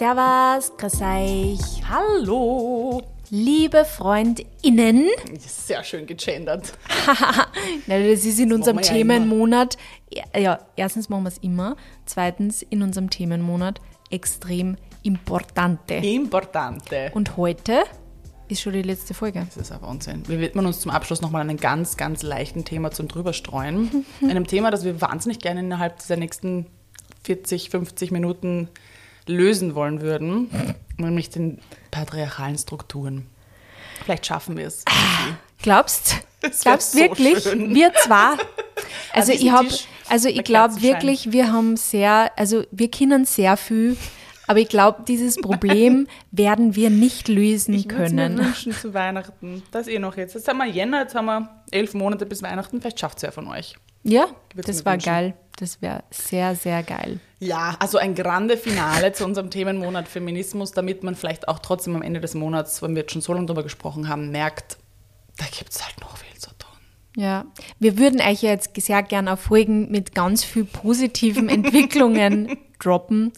Servus, grüß euch. Hallo. Liebe FreundInnen. Sehr schön gegendert. Das ist in unserem wir ja Themenmonat. Ja, erstens machen wir es immer. Zweitens, in unserem Themenmonat extrem importante. Importante. Und heute ist schon die letzte Folge. Das ist ein Wahnsinn. Wir widmen uns zum Abschluss nochmal einem ganz, ganz leichten Thema zum Drüberstreuen. einem Thema, das wir wahnsinnig gerne innerhalb dieser nächsten 40, 50 Minuten lösen wollen würden, nämlich den patriarchalen Strukturen. Vielleicht schaffen wir es. Glaubst? Wär Glaubst so wirklich? schön. Wir zwar. Also diesem ich habe, also ich glaube wirklich, wir haben sehr, also wir können sehr viel, aber ich glaube, dieses Problem werden wir nicht lösen Ich würde mir können. wünschen zu Weihnachten. Das eh noch jetzt. Jetzt haben wir Jänner, jetzt haben wir elf Monate bis Weihnachten. Vielleicht schafft es ja von euch. Ja, das war wünschen. geil. Das wäre sehr, sehr geil. Ja, also ein grande Finale zu unserem Themenmonat Feminismus, damit man vielleicht auch trotzdem am Ende des Monats, wenn wir jetzt schon so lange drüber gesprochen haben, merkt, da gibt es halt noch viel zu tun. Ja, wir würden euch jetzt sehr gern auf Folgen mit ganz viel positiven Entwicklungen droppen.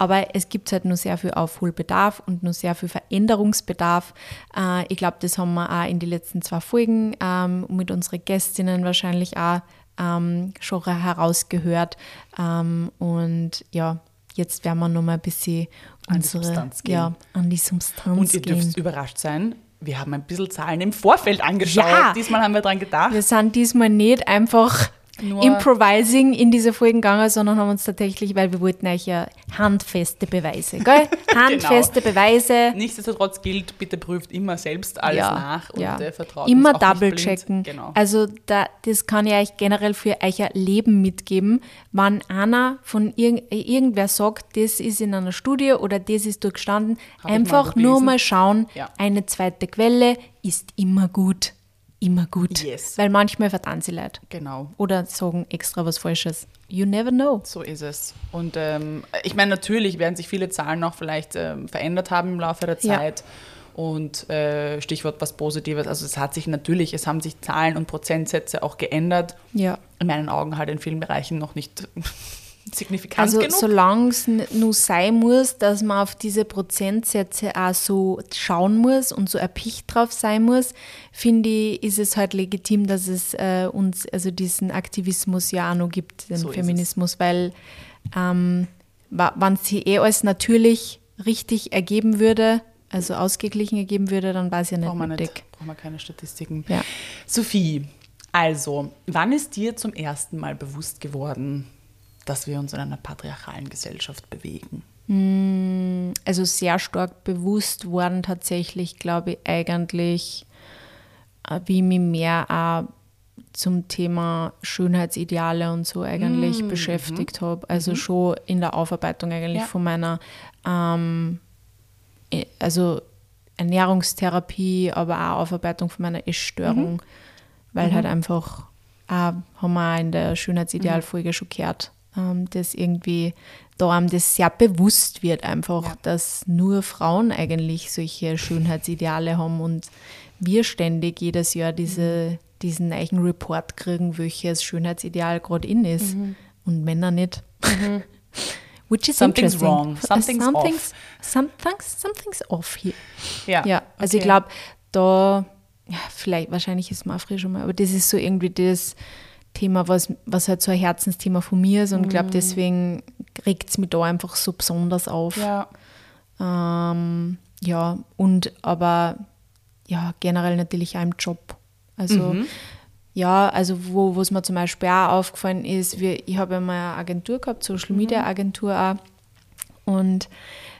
Aber es gibt halt nur sehr viel Aufholbedarf und nur sehr viel Veränderungsbedarf. Äh, ich glaube, das haben wir auch in den letzten zwei Folgen ähm, mit unseren Gästinnen wahrscheinlich auch ähm, schon herausgehört. Ähm, und ja, jetzt werden wir nochmal ein bisschen An die unsere, Substanz gehen. Ja, an die Substanz Und ihr gehen. dürft überrascht sein, wir haben ein bisschen Zahlen im Vorfeld angeschaut. Ja. Diesmal haben wir dran gedacht. Wir sind diesmal nicht einfach Nur- improvising in diese Folgen gegangen, sondern haben uns tatsächlich, weil wir wollten euch ja handfeste Beweise, gell? Handfeste Beweise. Nichtsdestotrotz gilt, bitte prüft immer selbst alles nach und ja. äh, vertraut Immer double checken. Genau. Also da, das kann ich euch generell für euer Leben mitgeben. Wenn einer von irg irgendwer sagt, das ist in einer Studie oder das ist durchgestanden, Hab ich mal einfach nur mal schauen. Ja. Eine zweite Quelle ist immer gut. Immer gut. Yes. Weil manchmal vertan sie Leute. genau. Oder sagen extra was Falsches. You never know. So ist es. Und ähm, ich meine, natürlich werden sich viele Zahlen noch vielleicht ähm, verändert haben im Laufe der Ja. Zeit. Und äh, Stichwort was Positives. Also es hat sich natürlich, es haben sich Zahlen und Prozentsätze auch geändert. Ja. In meinen Augen halt in vielen Bereichen noch nicht signifikant Also genug. solange es nur sein muss, dass man auf diese Prozentsätze auch so schauen muss und so erpicht drauf sein muss, finde ich, ist es halt legitim, dass es äh, uns, also diesen Aktivismus ja auch noch gibt, den So Feminismus, weil ähm, wenn sie eh alles natürlich richtig ergeben würde, also ausgeglichen ergeben würde, dann war es ja nicht Brauchen wir nicht. Brauchen wir keine Statistiken. Ja. Sophie, also, wann ist dir zum ersten Mal bewusst geworden, dass wir uns in einer patriarchalen Gesellschaft bewegen? also sehr stark bewusst worden tatsächlich, glaube ich, eigentlich, äh, wie mich mehr auch zum Thema Schönheitsideale und so eigentlich beschäftigt habe. Also schon in der Aufarbeitung eigentlich Ja. von meiner, ähm, also Ernährungstherapie, aber auch Aufarbeitung von meiner Essstörung, weil halt einfach, äh, haben wir in der Schönheitsidealfolge schon gehört, ähm, dass irgendwie da einem das sehr bewusst wird einfach, Ja. dass nur Frauen eigentlich solche Schönheitsideale haben und wir ständig jedes Jahr diese, diesen neuen Report kriegen, welches Schönheitsideal gerade in ist und Männer nicht. Which is Something's wrong. Something's off. something's, something's, something's off here. Ja, Ja, also ich okay. glaube, da, ja, vielleicht, wahrscheinlich ist früher schon mal, aber das ist so irgendwie das Thema, was, was halt so ein Herzensthema von mir ist und ich glaube, deswegen regt es mich da einfach so besonders auf. Ja, Ähm, ja, und aber ja, generell natürlich auch im Job. Also ja, also wo es mir zum Beispiel auch aufgefallen ist, wir, ich habe ja mal eine Agentur gehabt, Social Media Agentur auch. Und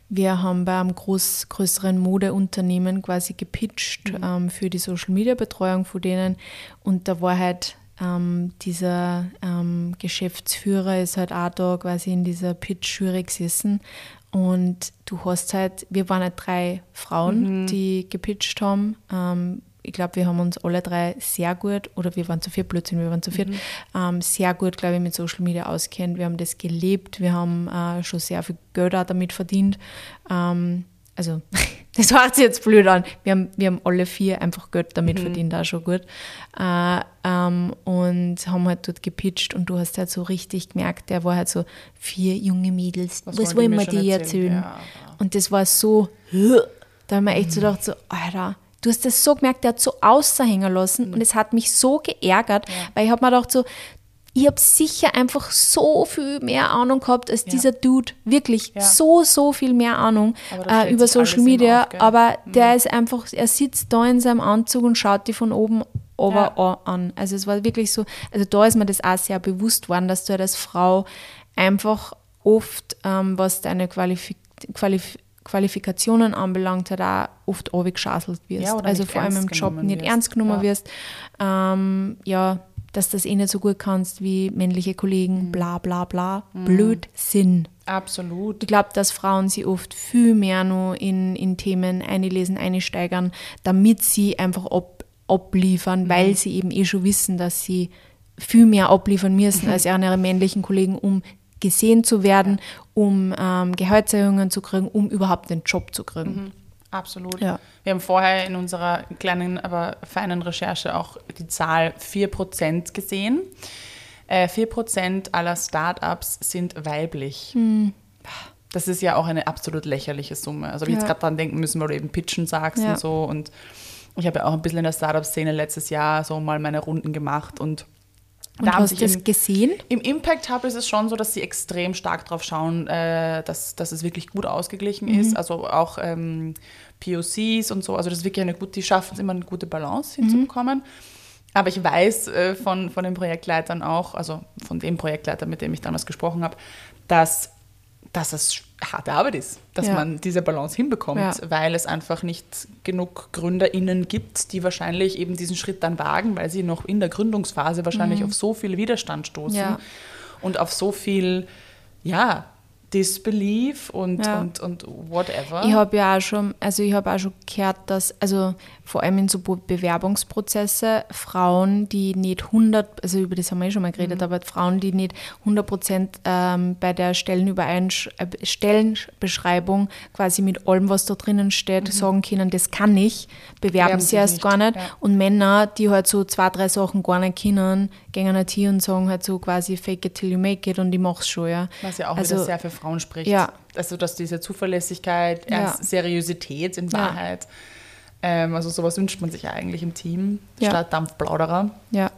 wir haben bei einem groß, größeren Modeunternehmen quasi gepitcht ähm, für die Social Media Betreuung von denen. Und da war halt ähm, dieser ähm, Geschäftsführer ist halt auch da quasi in dieser Pitch-Jury gesessen. Und du hast halt, wir waren halt drei Frauen, die gepitcht haben. Ähm, ich glaube, wir haben uns alle drei sehr gut, oder wir waren zu viert, Blödsinn, wir waren zu viert, ähm, sehr gut, glaube ich, mit Social Media auskennt. Wir haben das gelebt, wir haben äh, schon sehr viel Geld auch damit verdient. Ähm, also das hört sich jetzt blöd an. Wir haben, wir haben alle vier einfach Geld damit verdient, auch schon gut. Äh, ähm, und haben halt dort gepitcht und du hast halt so richtig gemerkt, der war halt so, vier junge Mädels, was, was wollen wir dir erzählen? Ja, und das war so, da haben wir echt so gedacht, so, Alter, du hast das so gemerkt, der hat so außerhängen lassen mhm. und es hat mich so geärgert, ja. weil ich habe mir gedacht so, ich habe sicher einfach so viel mehr Ahnung gehabt als ja. dieser Dude. Wirklich ja. so, so viel mehr Ahnung äh, über Social Media. Auf, aber mhm. der ist einfach, er sitzt da in seinem Anzug und schaut die von oben aber ja. an. Also es war wirklich so, also da ist mir das auch sehr bewusst worden, dass du halt als Frau einfach oft, ähm, was deine Qualif Qualif Qualifikationen anbelangt, halt auch oft abgeschaselt wirst. Ja, also vor allem im Job nicht wirst. ernst genommen wirst. Ähm, ja, dass das eh nicht so gut kannst wie männliche Kollegen, mhm. bla bla bla. Mhm. Blödsinn. Absolut. Ich glaube, dass Frauen sie oft viel mehr nur in, in Themen einlesen, einsteigern, damit sie einfach ab, abliefern, mhm. weil sie eben eh schon wissen, dass sie viel mehr abliefern müssen mhm. als ihre männlichen Kollegen, um gesehen zu werden, um ähm, Gehaltserhöhungen zu kriegen, um überhaupt den Job zu kriegen. Absolut. Ja. Wir haben vorher in unserer kleinen, aber feinen Recherche auch die Zahl 4% gesehen. Äh, 4% aller Startups sind weiblich. Hm. Das ist ja auch eine absolut lächerliche Summe. Also, wenn ja. jetzt gerade dran denken müssen, weil du eben Pitchen sagst ja. und so. Und ich habe ja auch ein bisschen in der Startup-Szene letztes Jahr so mal meine Runden gemacht und und da hast du das gesehen? Im Impact Hub ist es schon so, dass sie extrem stark darauf schauen, äh, dass, dass es wirklich gut ausgeglichen mhm. ist. Also auch ähm, POCs und so. Also das ist wirklich eine gute, die schaffen es immer eine gute Balance hinzubekommen. Mhm. Aber ich weiß äh, von, von den Projektleitern auch, also von dem Projektleiter, mit dem ich damals gesprochen habe, dass dass es harte Arbeit ist, dass ja. man diese Balance hinbekommt, ja. weil es einfach nicht genug GründerInnen gibt, die wahrscheinlich eben diesen Schritt dann wagen, weil sie noch in der Gründungsphase wahrscheinlich mhm. auf so viel Widerstand stoßen ja. und auf so viel, ja, Disbelief und, und, und whatever. Ich habe ja auch schon, also ich habe auch schon gehört, dass, also vor allem in so Bewerbungsprozesse, Frauen, die nicht 100, also über das haben wir ja schon mal geredet, mhm. aber Frauen, die nicht 100 Prozent ähm, bei der Stellenübereinsch äh, Stellenbeschreibung quasi mit allem, was da drinnen steht, mhm. sagen können, das kann ich, bewerben sie erst nicht. gar nicht. Ja. Und Männer, die halt so zwei, drei Sachen gar nicht können, gehen halt hier und sagen halt so quasi fake it till you make it und ich mach's schon, ja. Was ja auch also, wieder sehr für Frauen spricht. Ja. Also, dass diese Zuverlässigkeit, ja. Seriosität in Wahrheit, ja. Ähm, also sowas wünscht man sich ja eigentlich im Team, ja. statt Dampfplauderer. Ja.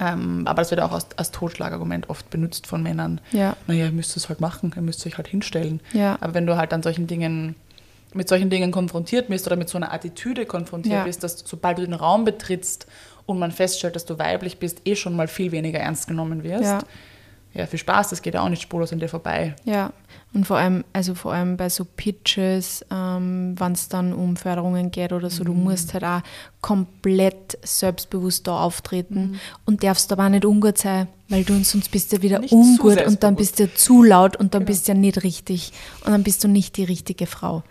Ähm, aber das wird auch als, als Totschlagargument oft benutzt von Männern. Ja. Naja, ihr müsst es halt machen, ihr müsst euch halt hinstellen. Ja. Aber wenn du halt an solchen Dingen mit solchen Dingen konfrontiert bist oder mit so einer Attitüde konfrontiert ja. bist, dass sobald du den Raum betrittst und man feststellt, dass du weiblich bist, eh schon mal viel weniger ernst genommen wirst. Ja ja, viel Spaß, das geht ja auch nicht spurlos an dir vorbei. Ja, und vor allem, also vor allem bei so Pitches, ähm, wenn es dann um Förderungen geht oder so, mhm. du musst halt auch komplett selbstbewusst da auftreten mhm. und darfst aber auch nicht ungut sein, weil du sonst bist du wieder nicht ungut und dann bist du zu laut und dann genau. bist du ja nicht richtig und dann bist du nicht die richtige Frau.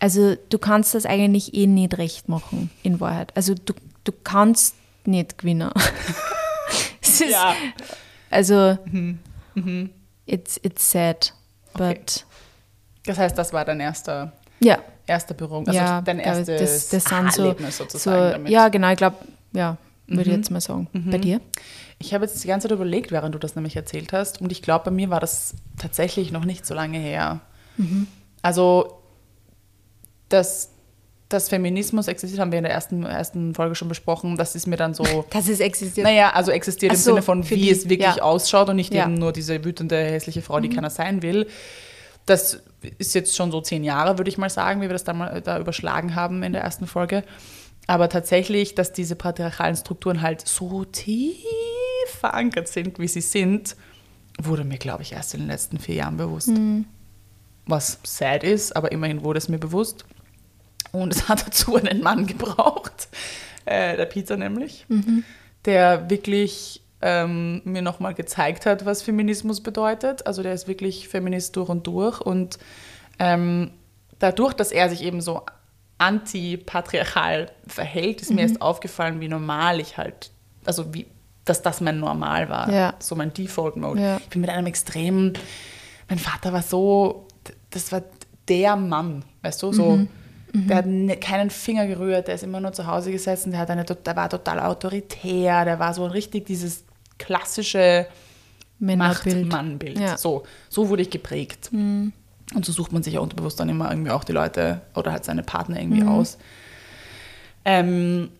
Also du kannst das eigentlich eh nicht recht machen, in Wahrheit. Also du, du kannst nicht gewinnen. ja. Also, mhm. Mhm. It's, it's sad, but. Okay. Das heißt, das war dein erster, ja. erster Berührung, also ja, dein erstes das, das Erlebnis so, sozusagen so, damit. Ja, genau, ich glaube, ja, würde ich mhm. jetzt mal sagen. Mhm. Bei dir? Ich habe jetzt die ganze Zeit überlegt, während du das nämlich erzählt hast, und ich glaube, bei mir war das tatsächlich noch nicht so lange her. Mhm. Also, das dass Feminismus existiert, haben wir in der ersten, ersten Folge schon besprochen. Das ist mir dann so. Dass es existiert. Naja, also existiert Ach im Sinne von, wie die, es wirklich ja. ausschaut und nicht ja. eben nur diese wütende, hässliche Frau, die mhm. keiner sein will. Das ist jetzt schon so zehn Jahre, würde ich mal sagen, wie wir das da, mal, da überschlagen haben in der ersten Folge. Aber tatsächlich, dass diese patriarchalen Strukturen halt so tief verankert sind, wie sie sind, wurde mir, glaube ich, erst in den letzten vier Jahren bewusst. Mhm. Was sad ist, aber immerhin wurde es mir bewusst. Und es hat dazu einen Mann gebraucht, äh, der Peter nämlich, mhm. der wirklich ähm, mir nochmal gezeigt hat, was Feminismus bedeutet. Also der ist wirklich Feminist durch und durch. Und ähm, dadurch, dass er sich eben so antipatriarchal verhält, ist mhm. mir erst aufgefallen, wie normal ich halt, also wie, dass das mein Normal war, ja. so mein Default-Mode. Ja. Ich bin mit einem extremen, mein Vater war so, das war der Mann, weißt du, so. Mhm Der hat ne, keinen Finger gerührt, der ist immer nur zu Hause gesessen, der, hat eine, der war total autoritär, der war so richtig dieses klassische. Macht-Mann-Bild. Ja. So, so wurde ich geprägt. Und so sucht man sich ja unterbewusst dann immer irgendwie auch die Leute oder halt seine Partner irgendwie aus. Ähm,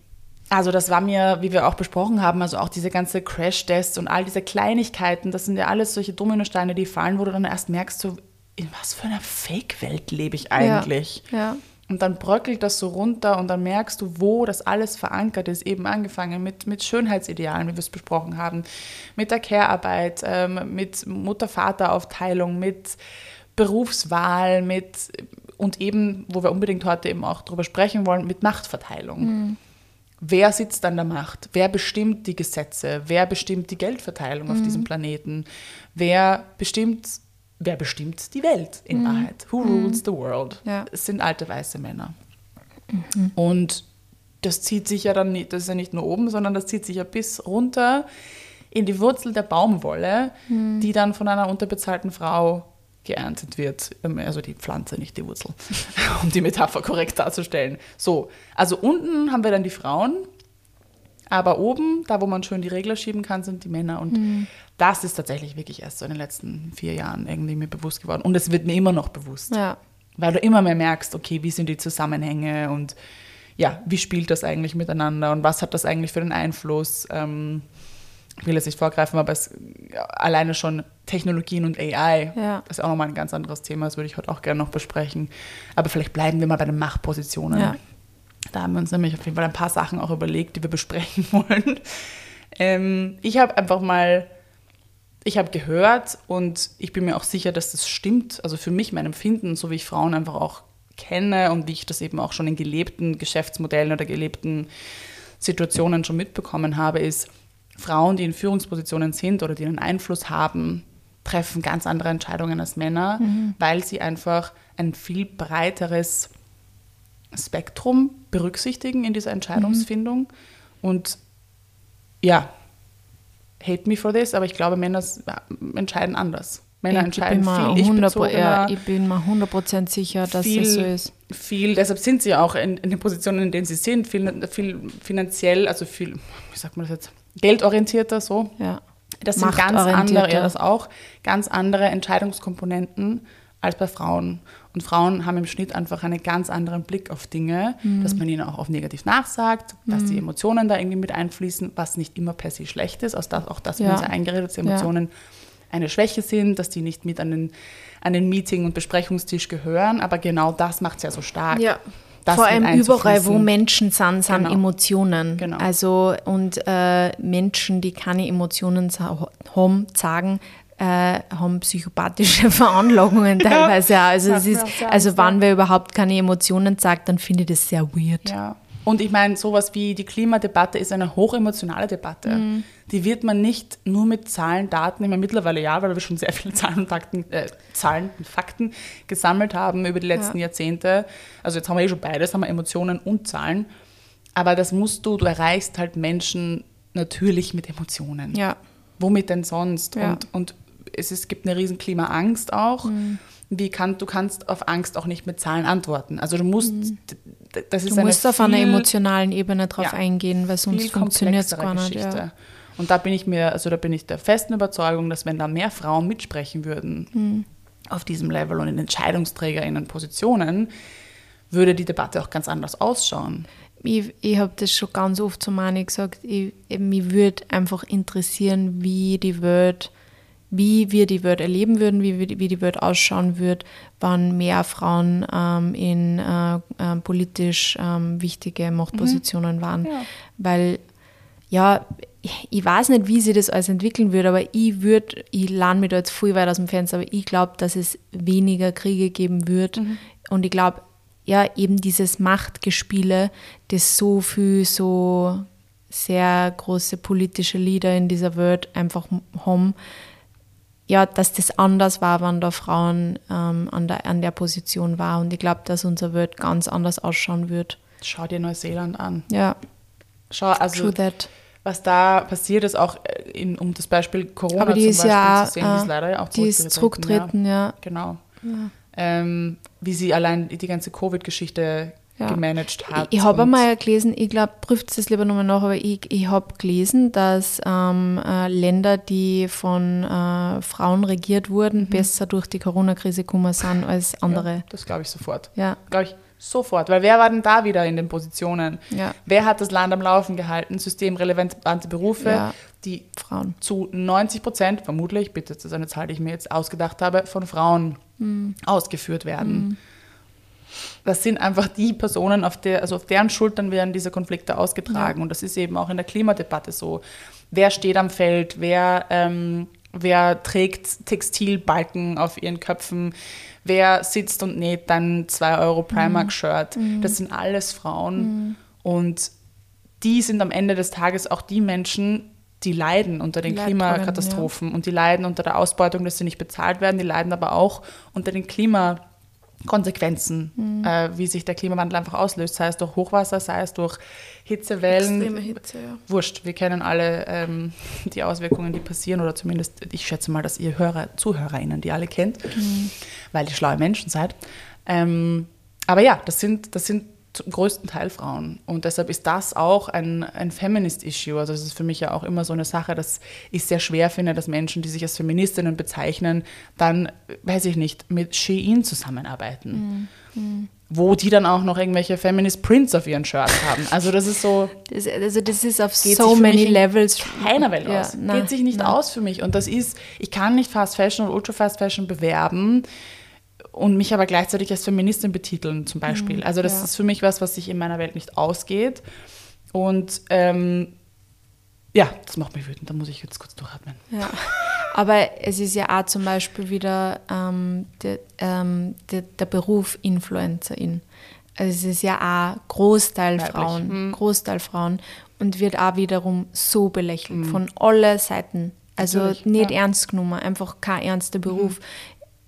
also das war mir, wie wir auch besprochen haben, also auch diese ganze Crash-Tests und all diese Kleinigkeiten, das sind ja alles solche Dominosteine, die fallen, wo du dann erst merkst, so, in was für einer Fake-Welt lebe ich eigentlich? Ja. Und dann bröckelt das so runter und dann merkst du, wo das alles verankert ist. Eben angefangen mit, mit Schönheitsidealen, wie wir es besprochen haben, mit der Care-Arbeit, ähm, mit Mutter-Vater-Aufteilung, mit Berufswahl, mit und eben, wo wir unbedingt heute eben auch drüber sprechen wollen, mit Machtverteilung. Wer sitzt an der Macht? Wer bestimmt die Gesetze? Wer bestimmt die Geldverteilung auf diesem Planeten? Wer bestimmt, wer bestimmt die Welt in Wahrheit? Who rules the world? Ja. Es sind alte weiße Männer. Und das zieht sich ja dann nicht, das ist ja nicht nur oben, sondern das zieht sich ja bis runter in die Wurzel der Baumwolle, die dann von einer unterbezahlten Frau geerntet wird. Ähm, Also die Pflanze, nicht die Wurzel, um die Metapher korrekt darzustellen. So, also unten haben wir dann die Frauen, aber oben, da wo man schön die Regler schieben kann, sind die Männer. Und das ist tatsächlich wirklich erst so in den letzten vier Jahren irgendwie mir bewusst geworden. Und es wird mir immer noch bewusst. Ja. Weil du immer mehr merkst, okay, wie sind die Zusammenhänge und ja, wie spielt das eigentlich miteinander und was hat das eigentlich für einen Einfluss? Ähm, ich will jetzt nicht vorgreifen, aber es, ja, alleine schon Technologien und AI, Ja. das ist auch nochmal ein ganz anderes Thema, das würde ich heute auch gerne noch besprechen. Aber vielleicht bleiben wir mal bei den Machtpositionen. Ja. Da haben wir uns nämlich auf jeden Fall ein paar Sachen auch überlegt, die wir besprechen wollen. Ähm, ich habe einfach mal, ich habe gehört und ich bin mir auch sicher, dass das stimmt. Also für mich, mein Empfinden, so wie ich Frauen einfach auch kenne und wie ich das eben auch schon in gelebten Geschäftsmodellen oder gelebten Situationen schon mitbekommen habe, ist, Frauen, die in Führungspositionen sind oder die einen Einfluss haben, treffen ganz andere Entscheidungen als Männer, weil sie einfach ein viel breiteres Spektrum berücksichtigen in dieser Entscheidungsfindung. Und ja, hate me for this, aber ich glaube, Männer s- entscheiden anders. Männer ich entscheiden viel 100, ich-bezogener, ja, ich bin mir 100% sicher, dass viel, es so ist. viel, deshalb sind sie auch in, in den Positionen, in denen sie sind, viel, viel finanziell, also viel, wie sagt man das jetzt, geldorientierter so. Ja. Das sind ganz andere, ja, das auch, ganz andere Entscheidungskomponenten als bei Frauen. Und Frauen haben im Schnitt einfach einen ganz anderen Blick auf Dinge, Mhm. dass man ihnen auch auf negativ nachsagt, dass die Emotionen da irgendwie mit einfließen, was nicht immer per se schlecht ist. Das, auch das Ja. wird uns ja eingeredet, dass Emotionen eine Schwäche sind, dass die nicht mit an den, an den Meeting- und Besprechungstisch gehören. Aber genau das macht es ja so stark. Ja. Vor allem überall, wo. Menschen sind, sind Genau. Emotionen. Genau. Also und äh, Menschen, die keine Emotionen haben, sagen, äh, haben psychopathische Veranlagungen teilweise. auch. Also, Macht es mir ist, also wann wer überhaupt keine Emotionen sagt, dann finde ich das sehr weird. Ja. Und ich meine, sowas wie die Klimadebatte ist eine hochemotionale Debatte. Mhm. Die wird man nicht nur mit Zahlen, Daten, immer mittlerweile ja, weil wir schon sehr viele Zahlen und Fakten, äh, Zahlen und Fakten gesammelt haben über die letzten Ja. Jahrzehnte. Also jetzt haben wir eh schon beides, haben wir Emotionen und Zahlen. Aber das musst du, du erreichst halt Menschen natürlich mit Emotionen. Ja. Womit denn sonst? Ja. Und, und es, ist, gibt eine riesen Klimaangst auch. Mhm. Wie kann, du kannst auf Angst auch nicht mit Zahlen antworten. Also du musst, d- das ist Mhm. Du musst auf einer emotionalen Ebene drauf Ja. eingehen, weil sonst funktioniert es gar nicht. Ja. Und da bin ich mir, also da bin ich der festen Überzeugung, dass wenn da mehr Frauen mitsprechen würden Hm. auf diesem Level und in EntscheidungsträgerInnen Positionen, würde die Debatte auch ganz anders ausschauen. Ich, ich habe das schon ganz oft zu Mani gesagt. Ich, mich würde einfach interessieren, wie die Welt, wie wir die Welt erleben würden, wie, wir- wie die Welt ausschauen würde, wenn mehr Frauen ähm, in äh, äh, politisch ähm, wichtige Machtpositionen waren. Ja. Weil, ja, ich- weiß nicht, wie sich das alles entwickeln würde, aber ich würde, ich lerne mich da jetzt viel weit aus dem Fenster, aber ich glaube, dass es weniger Kriege geben wird. Und ich glaube, ja, eben dieses Machtgespiele, das so viel so sehr große politische Leader in dieser Welt einfach haben, ja, dass das anders war, wenn da Frauen ähm, an, der, an der Position war. Und ich glaube, dass unsere Welt ganz anders ausschauen wird. Schau dir Neuseeland an. Ja, Schau, also was da passiert ist, auch äh, in, um das Beispiel Corona Aber die zum ist Beispiel ja, zu sehen, die ist äh, leider ja auch die ist zurückgetreten, ja. Genau. Ähm, wie sie allein die ganze Covid-Geschichte Ja. gemanagt hat. Ich, ich habe einmal gelesen, ich glaube, prüft es lieber nochmal nach, aber ich, ich habe gelesen, dass ähm, äh, Länder, die von äh, Frauen regiert wurden, besser durch die Corona-Krise gekommen sind als andere. Ja, das glaube ich sofort. Ja. Glaube ich sofort. Weil wer war denn da wieder in den Positionen? Ja. Wer hat das Land am Laufen gehalten? Systemrelevante Berufe, Ja. die Frauen. zu 90 Prozent, vermutlich, bitte, das ist eine Zahl, die ich mir jetzt ausgedacht habe, von Frauen Mhm. ausgeführt werden. Das sind einfach die Personen, auf, der, also auf deren Schultern werden diese Konflikte ausgetragen. Und das ist eben auch in der Klimadebatte so. Wer steht am Feld? Wer, ähm, wer trägt Textilbalken auf ihren Köpfen? Wer sitzt und näht dann 2 Euro Primark-Shirt? Das sind alles Frauen. Und die sind am Ende des Tages auch die Menschen, die leiden unter den Leidtragenden, Klimakatastrophen und die leiden unter der Ausbeutung, dass sie nicht bezahlt werden, die leiden aber auch unter den Klimakonsequenzen, Mhm. äh, wie sich der Klimawandel einfach auslöst, sei es durch Hochwasser, sei es durch Hitzewellen. Extreme Hitze, ja. Wurscht, wir kennen alle ähm, die Auswirkungen, die passieren, oder zumindest, ich schätze mal, dass ihr Hörer, ZuhörerInnen die alle kennt, Mhm. weil ihr schlaue Menschen seid. Ähm, aber ja, das sind, das sind zum größten Teil Frauen. Und deshalb ist das auch ein, ein Feminist-Issue. Also das ist für mich ja auch immer so eine Sache, dass ich sehr schwer finde, dass Menschen, die sich als Feministinnen bezeichnen, dann, weiß ich nicht, mit Shein zusammenarbeiten. Wo die dann auch noch irgendwelche Feminist Prints auf ihren Shirts haben. Also das ist so, Das, also das ist auf so many levels. keiner Welt Ja, aus. nein, Geht sich nicht nein. aus für mich. Und das ist, ich kann nicht Fast Fashion und Ultra Fast Fashion bewerben und mich aber gleichzeitig als Feministin betiteln, zum Beispiel. also das Mhm, ja. ist für mich was, was sich in meiner Welt nicht ausgeht. Und ähm, ja, das macht mich wütend. Da muss ich jetzt kurz durchatmen. Ja. Aber es ist ja auch zum Beispiel wieder ähm, der, ähm, der, der Beruf Influencerin. Also es ist ja auch Großteil Weiblich. Frauen, Hm. Großteil Frauen und wird auch wiederum so belächelt von allen Seiten. Also. Natürlich, nicht ja. ernst genommen, einfach kein ernster Beruf.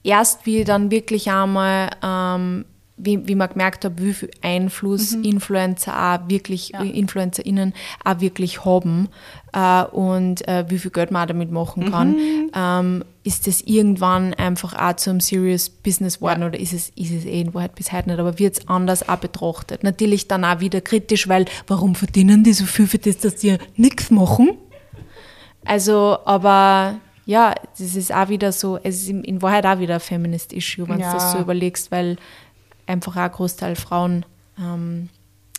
Erst wie dann wirklich einmal, ähm, wie, wie man gemerkt hat, wie viel Einfluss Influencer auch wirklich, Mhm. Ja. InfluencerInnen auch wirklich haben äh, und äh, wie viel Geld man auch damit machen kann, Mhm. ähm, ist das irgendwann einfach auch zum Serious Business geworden Ja. oder ist es, ist es eh in Wahrheit bis heute nicht, aber wird es anders auch betrachtet. Natürlich dann auch wieder kritisch, weil warum verdienen die so viel für das, dass die nichts machen? Also, aber ja, das ist auch wieder so, es ist in- Wahrheit auch wieder ein Feminist-Issue, wenn Ja. du das so überlegst, weil einfach auch ein Großteil Frauen ähm,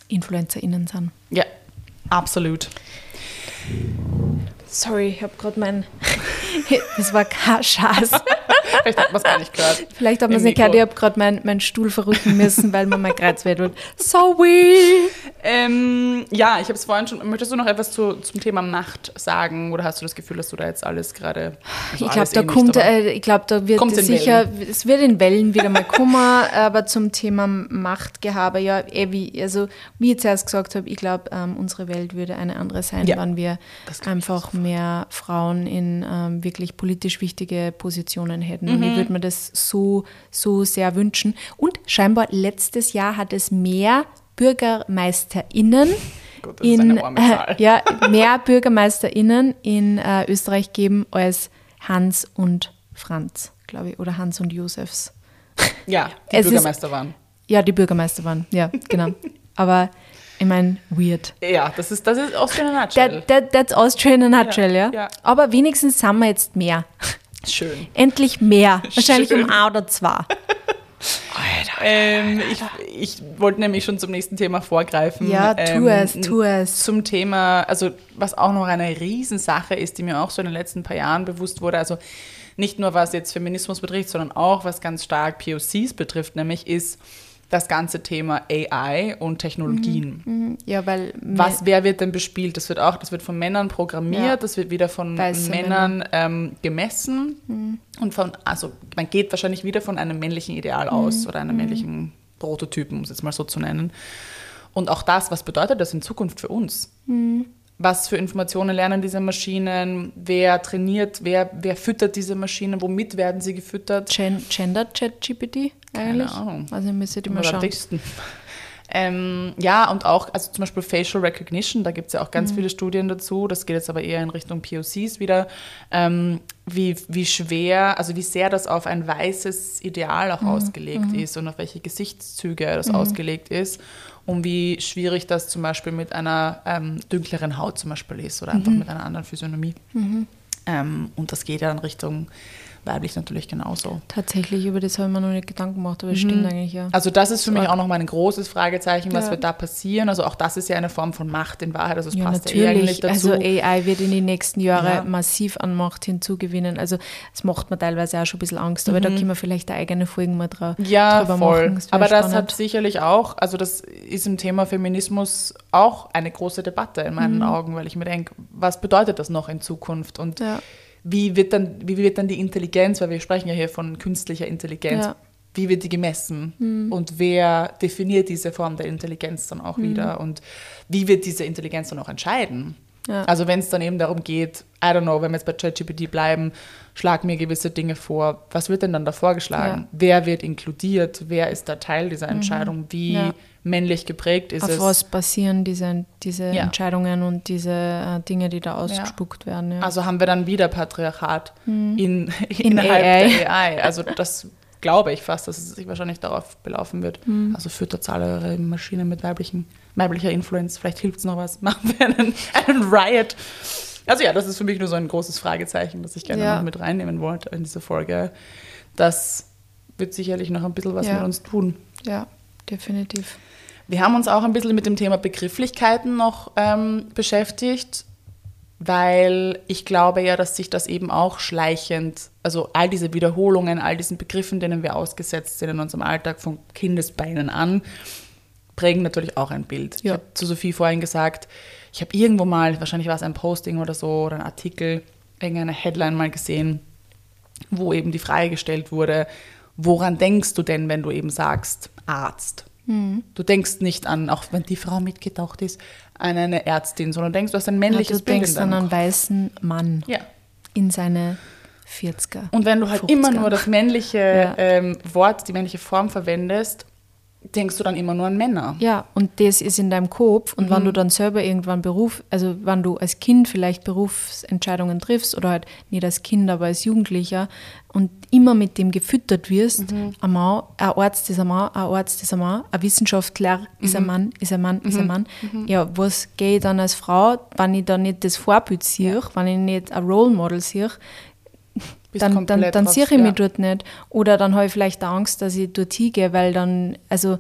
InfluencerInnen sind. Ja, absolut. Sorry, ich habe gerade mein. das war kein Schatz. Vielleicht hat man es gar nicht gehört. Vielleicht hat man es nicht gehört, ich habe gerade meinen mein Stuhl verrücken müssen, weil mir mein Kreuz tut. Sorry! Ähm, ja, ich habe es vorhin schon. Möchtest du noch etwas zu, zum Thema Macht sagen? Oder hast du das Gefühl, dass du da jetzt alles gerade. also Ich glaube, da eh kommt, äh, ich glaube, da wird sicher, es wird in Wellen wieder mal kommen, aber zum Thema Machtgehabe, ja, eh wie, also wie ich zuerst gesagt habe, ich glaube, ähm, unsere Welt würde eine andere sein, Ja, wenn wir einfach mehr Frauen in ähm, wirklich politisch wichtige Positionen hätten. Und Mhm. ich würde mir das so, so sehr wünschen. Und scheinbar letztes Jahr hat es mehr BürgermeisterInnen Gut, ist Zahl. äh, ja, mehr BürgermeisterInnen in äh, Österreich geben als Hans und Franz, glaube ich, oder Hans und Josefs. Ja, die Es ist- Bürgermeister waren. Ja, die Bürgermeister waren, ja, genau. Aber ich meine, weird. Ja, das ist, das ist Austrian in a nutshell. That, that, that's Austria in a nutshell, ja, ja. Aber wenigstens sind wir jetzt mehr. Schön. Endlich mehr. Wahrscheinlich Schön. um ein oder zwei. Ähm, ich ich wollte nämlich schon zum nächsten Thema vorgreifen. Ja, tu ähm, es, tu es. Zum Thema, also was auch noch eine Riesensache ist, die mir auch so in den letzten paar Jahren bewusst wurde, also nicht nur was jetzt Feminismus betrifft, sondern auch was ganz stark POCs betrifft, nämlich ist das ganze Thema AI und Technologien. Ja, weil Was, wer wird denn bespielt? Das wird auch, das wird von Männern programmiert, Ja. das wird wieder von Weiße Männern ähm, gemessen und von, also man geht wahrscheinlich wieder von einem männlichen Ideal aus oder einem männlichen Prototypen, um es jetzt mal so zu nennen. Und auch das, was bedeutet das in Zukunft für uns? Was für Informationen lernen diese Maschinen? Wer trainiert? Wer, wer füttert diese Maschinen? Womit werden sie gefüttert? Gen Gender Chat Eigentlich? Ahnung. Also müsste ich mal schauen. Ähm, ja, und auch, also zum Beispiel Facial Recognition, da gibt es ja auch ganz viele Studien dazu. Das geht jetzt aber eher in Richtung POCs wieder. Ähm, wie, wie schwer, also wie sehr das auf ein weißes Ideal auch ausgelegt ist und auf welche Gesichtszüge das ausgelegt ist und wie schwierig das zum Beispiel mit einer ähm, dünkleren Haut zum Beispiel ist oder einfach mit einer anderen Physiognomie. Ähm, und das geht ja in Richtung weiblich natürlich genauso. Tatsächlich, über das habe ich mir noch nicht Gedanken gemacht, aber es stimmt eigentlich, ja. Also das ist für mich auch nochmal ein großes Fragezeichen, was Ja. wird da passieren. Also auch das ist ja eine Form von Macht in Wahrheit, also es Ja, passt ja eh eigentlich natürlich. dazu. Also AI wird in den nächsten Jahren Ja. massiv an Macht hinzugewinnen. Also es macht mir teilweise auch schon ein bisschen Angst, aber da können wir vielleicht eigene Folge mal dra Mhm. ja, voll. machen. wär Aber das spannend. hat sicherlich auch, also das ist im Thema Feminismus auch eine große Debatte in meinen Mhm. Augen, weil ich mir denke, was bedeutet das noch in Zukunft und Ja. Wie, wird dann, wie wird dann die Intelligenz, weil wir sprechen ja hier von künstlicher Intelligenz, Ja. Mhm. wie wird die gemessen und wer definiert diese Form der Intelligenz dann auch wieder und wie wird diese Intelligenz dann auch entscheiden? Ja. Also wenn es dann eben darum geht, I don't know, wenn wir jetzt bei ChatGPT bleiben, schlag mir gewisse Dinge vor, was wird denn dann da vorgeschlagen? Ja. Wer wird inkludiert? Wer ist da Teil dieser Entscheidung? Wie Mhm. Männlich geprägt ist Auf es? was basieren diese, diese Ja. Entscheidungen und diese äh, Dinge, die da ausgespuckt werden. Ja. Also haben wir dann wieder Patriarchat in, In innerhalb AI. der AI. Also das glaube ich fast, dass es sich wahrscheinlich darauf belaufen wird. Also füttert eure Maschine mit weiblichen, weiblicher Influence. Vielleicht hilft es noch was. Machen wir einen, einen Riot. Also ja, das ist für mich nur so ein großes Fragezeichen, das ich gerne Ja. noch mit reinnehmen wollte in diese Folge. Das wird sicherlich noch ein bisschen was Ja. mit uns tun. ja, definitiv. Wir haben uns auch ein bisschen mit dem Thema Begrifflichkeiten noch ähm, beschäftigt, weil ich glaube ja, dass sich das eben auch schleichend, also all diese Wiederholungen, all diesen Begriffen, denen wir ausgesetzt sind in unserem Alltag von Kindesbeinen an, prägen natürlich auch ein Bild. Ich Ja. habe zu Sophie vorhin gesagt, ich habe irgendwo mal, wahrscheinlich war es ein Posting oder so oder ein Artikel, irgendeine Headline mal gesehen, wo eben die Frage gestellt wurde, woran denkst du denn, wenn du eben sagst Arzt? Mhm. Du denkst nicht an, auch wenn die Frau mitgetaucht ist, an eine Ärztin, sondern denkst, du hast ein Ja, männliches du Bild denkst in an einen weißen Mann Ja. in seine 40er. Und wenn du halt 50er. immer nur das männliche Ja. ähm, Wort, die männliche Form verwendest, denkst du dann immer nur an Männer. Ja, und das ist in deinem Kopf. Und Mhm. wenn du dann selber irgendwann Beruf, also wenn du als Kind vielleicht Berufsentscheidungen triffst oder halt nicht als Kind, aber als Jugendlicher und immer mit dem gefüttert wirst, Mhm. ein Mann, ein Arzt ist ein Mann, ein Arzt ist ein Mann, ein Wissenschaftler ist Mhm. ein Mann, ist ein Mann, ist ein Mann. Ja, was gehe ich dann als Frau, wenn ich dann nicht das Vorbild sehe, wenn ich nicht ein Role Model sehe, dann, dann, dann sehe ich ja. mich dort nicht. Oder dann habe ich vielleicht Angst, dass ich dort hingehe, weil dann, also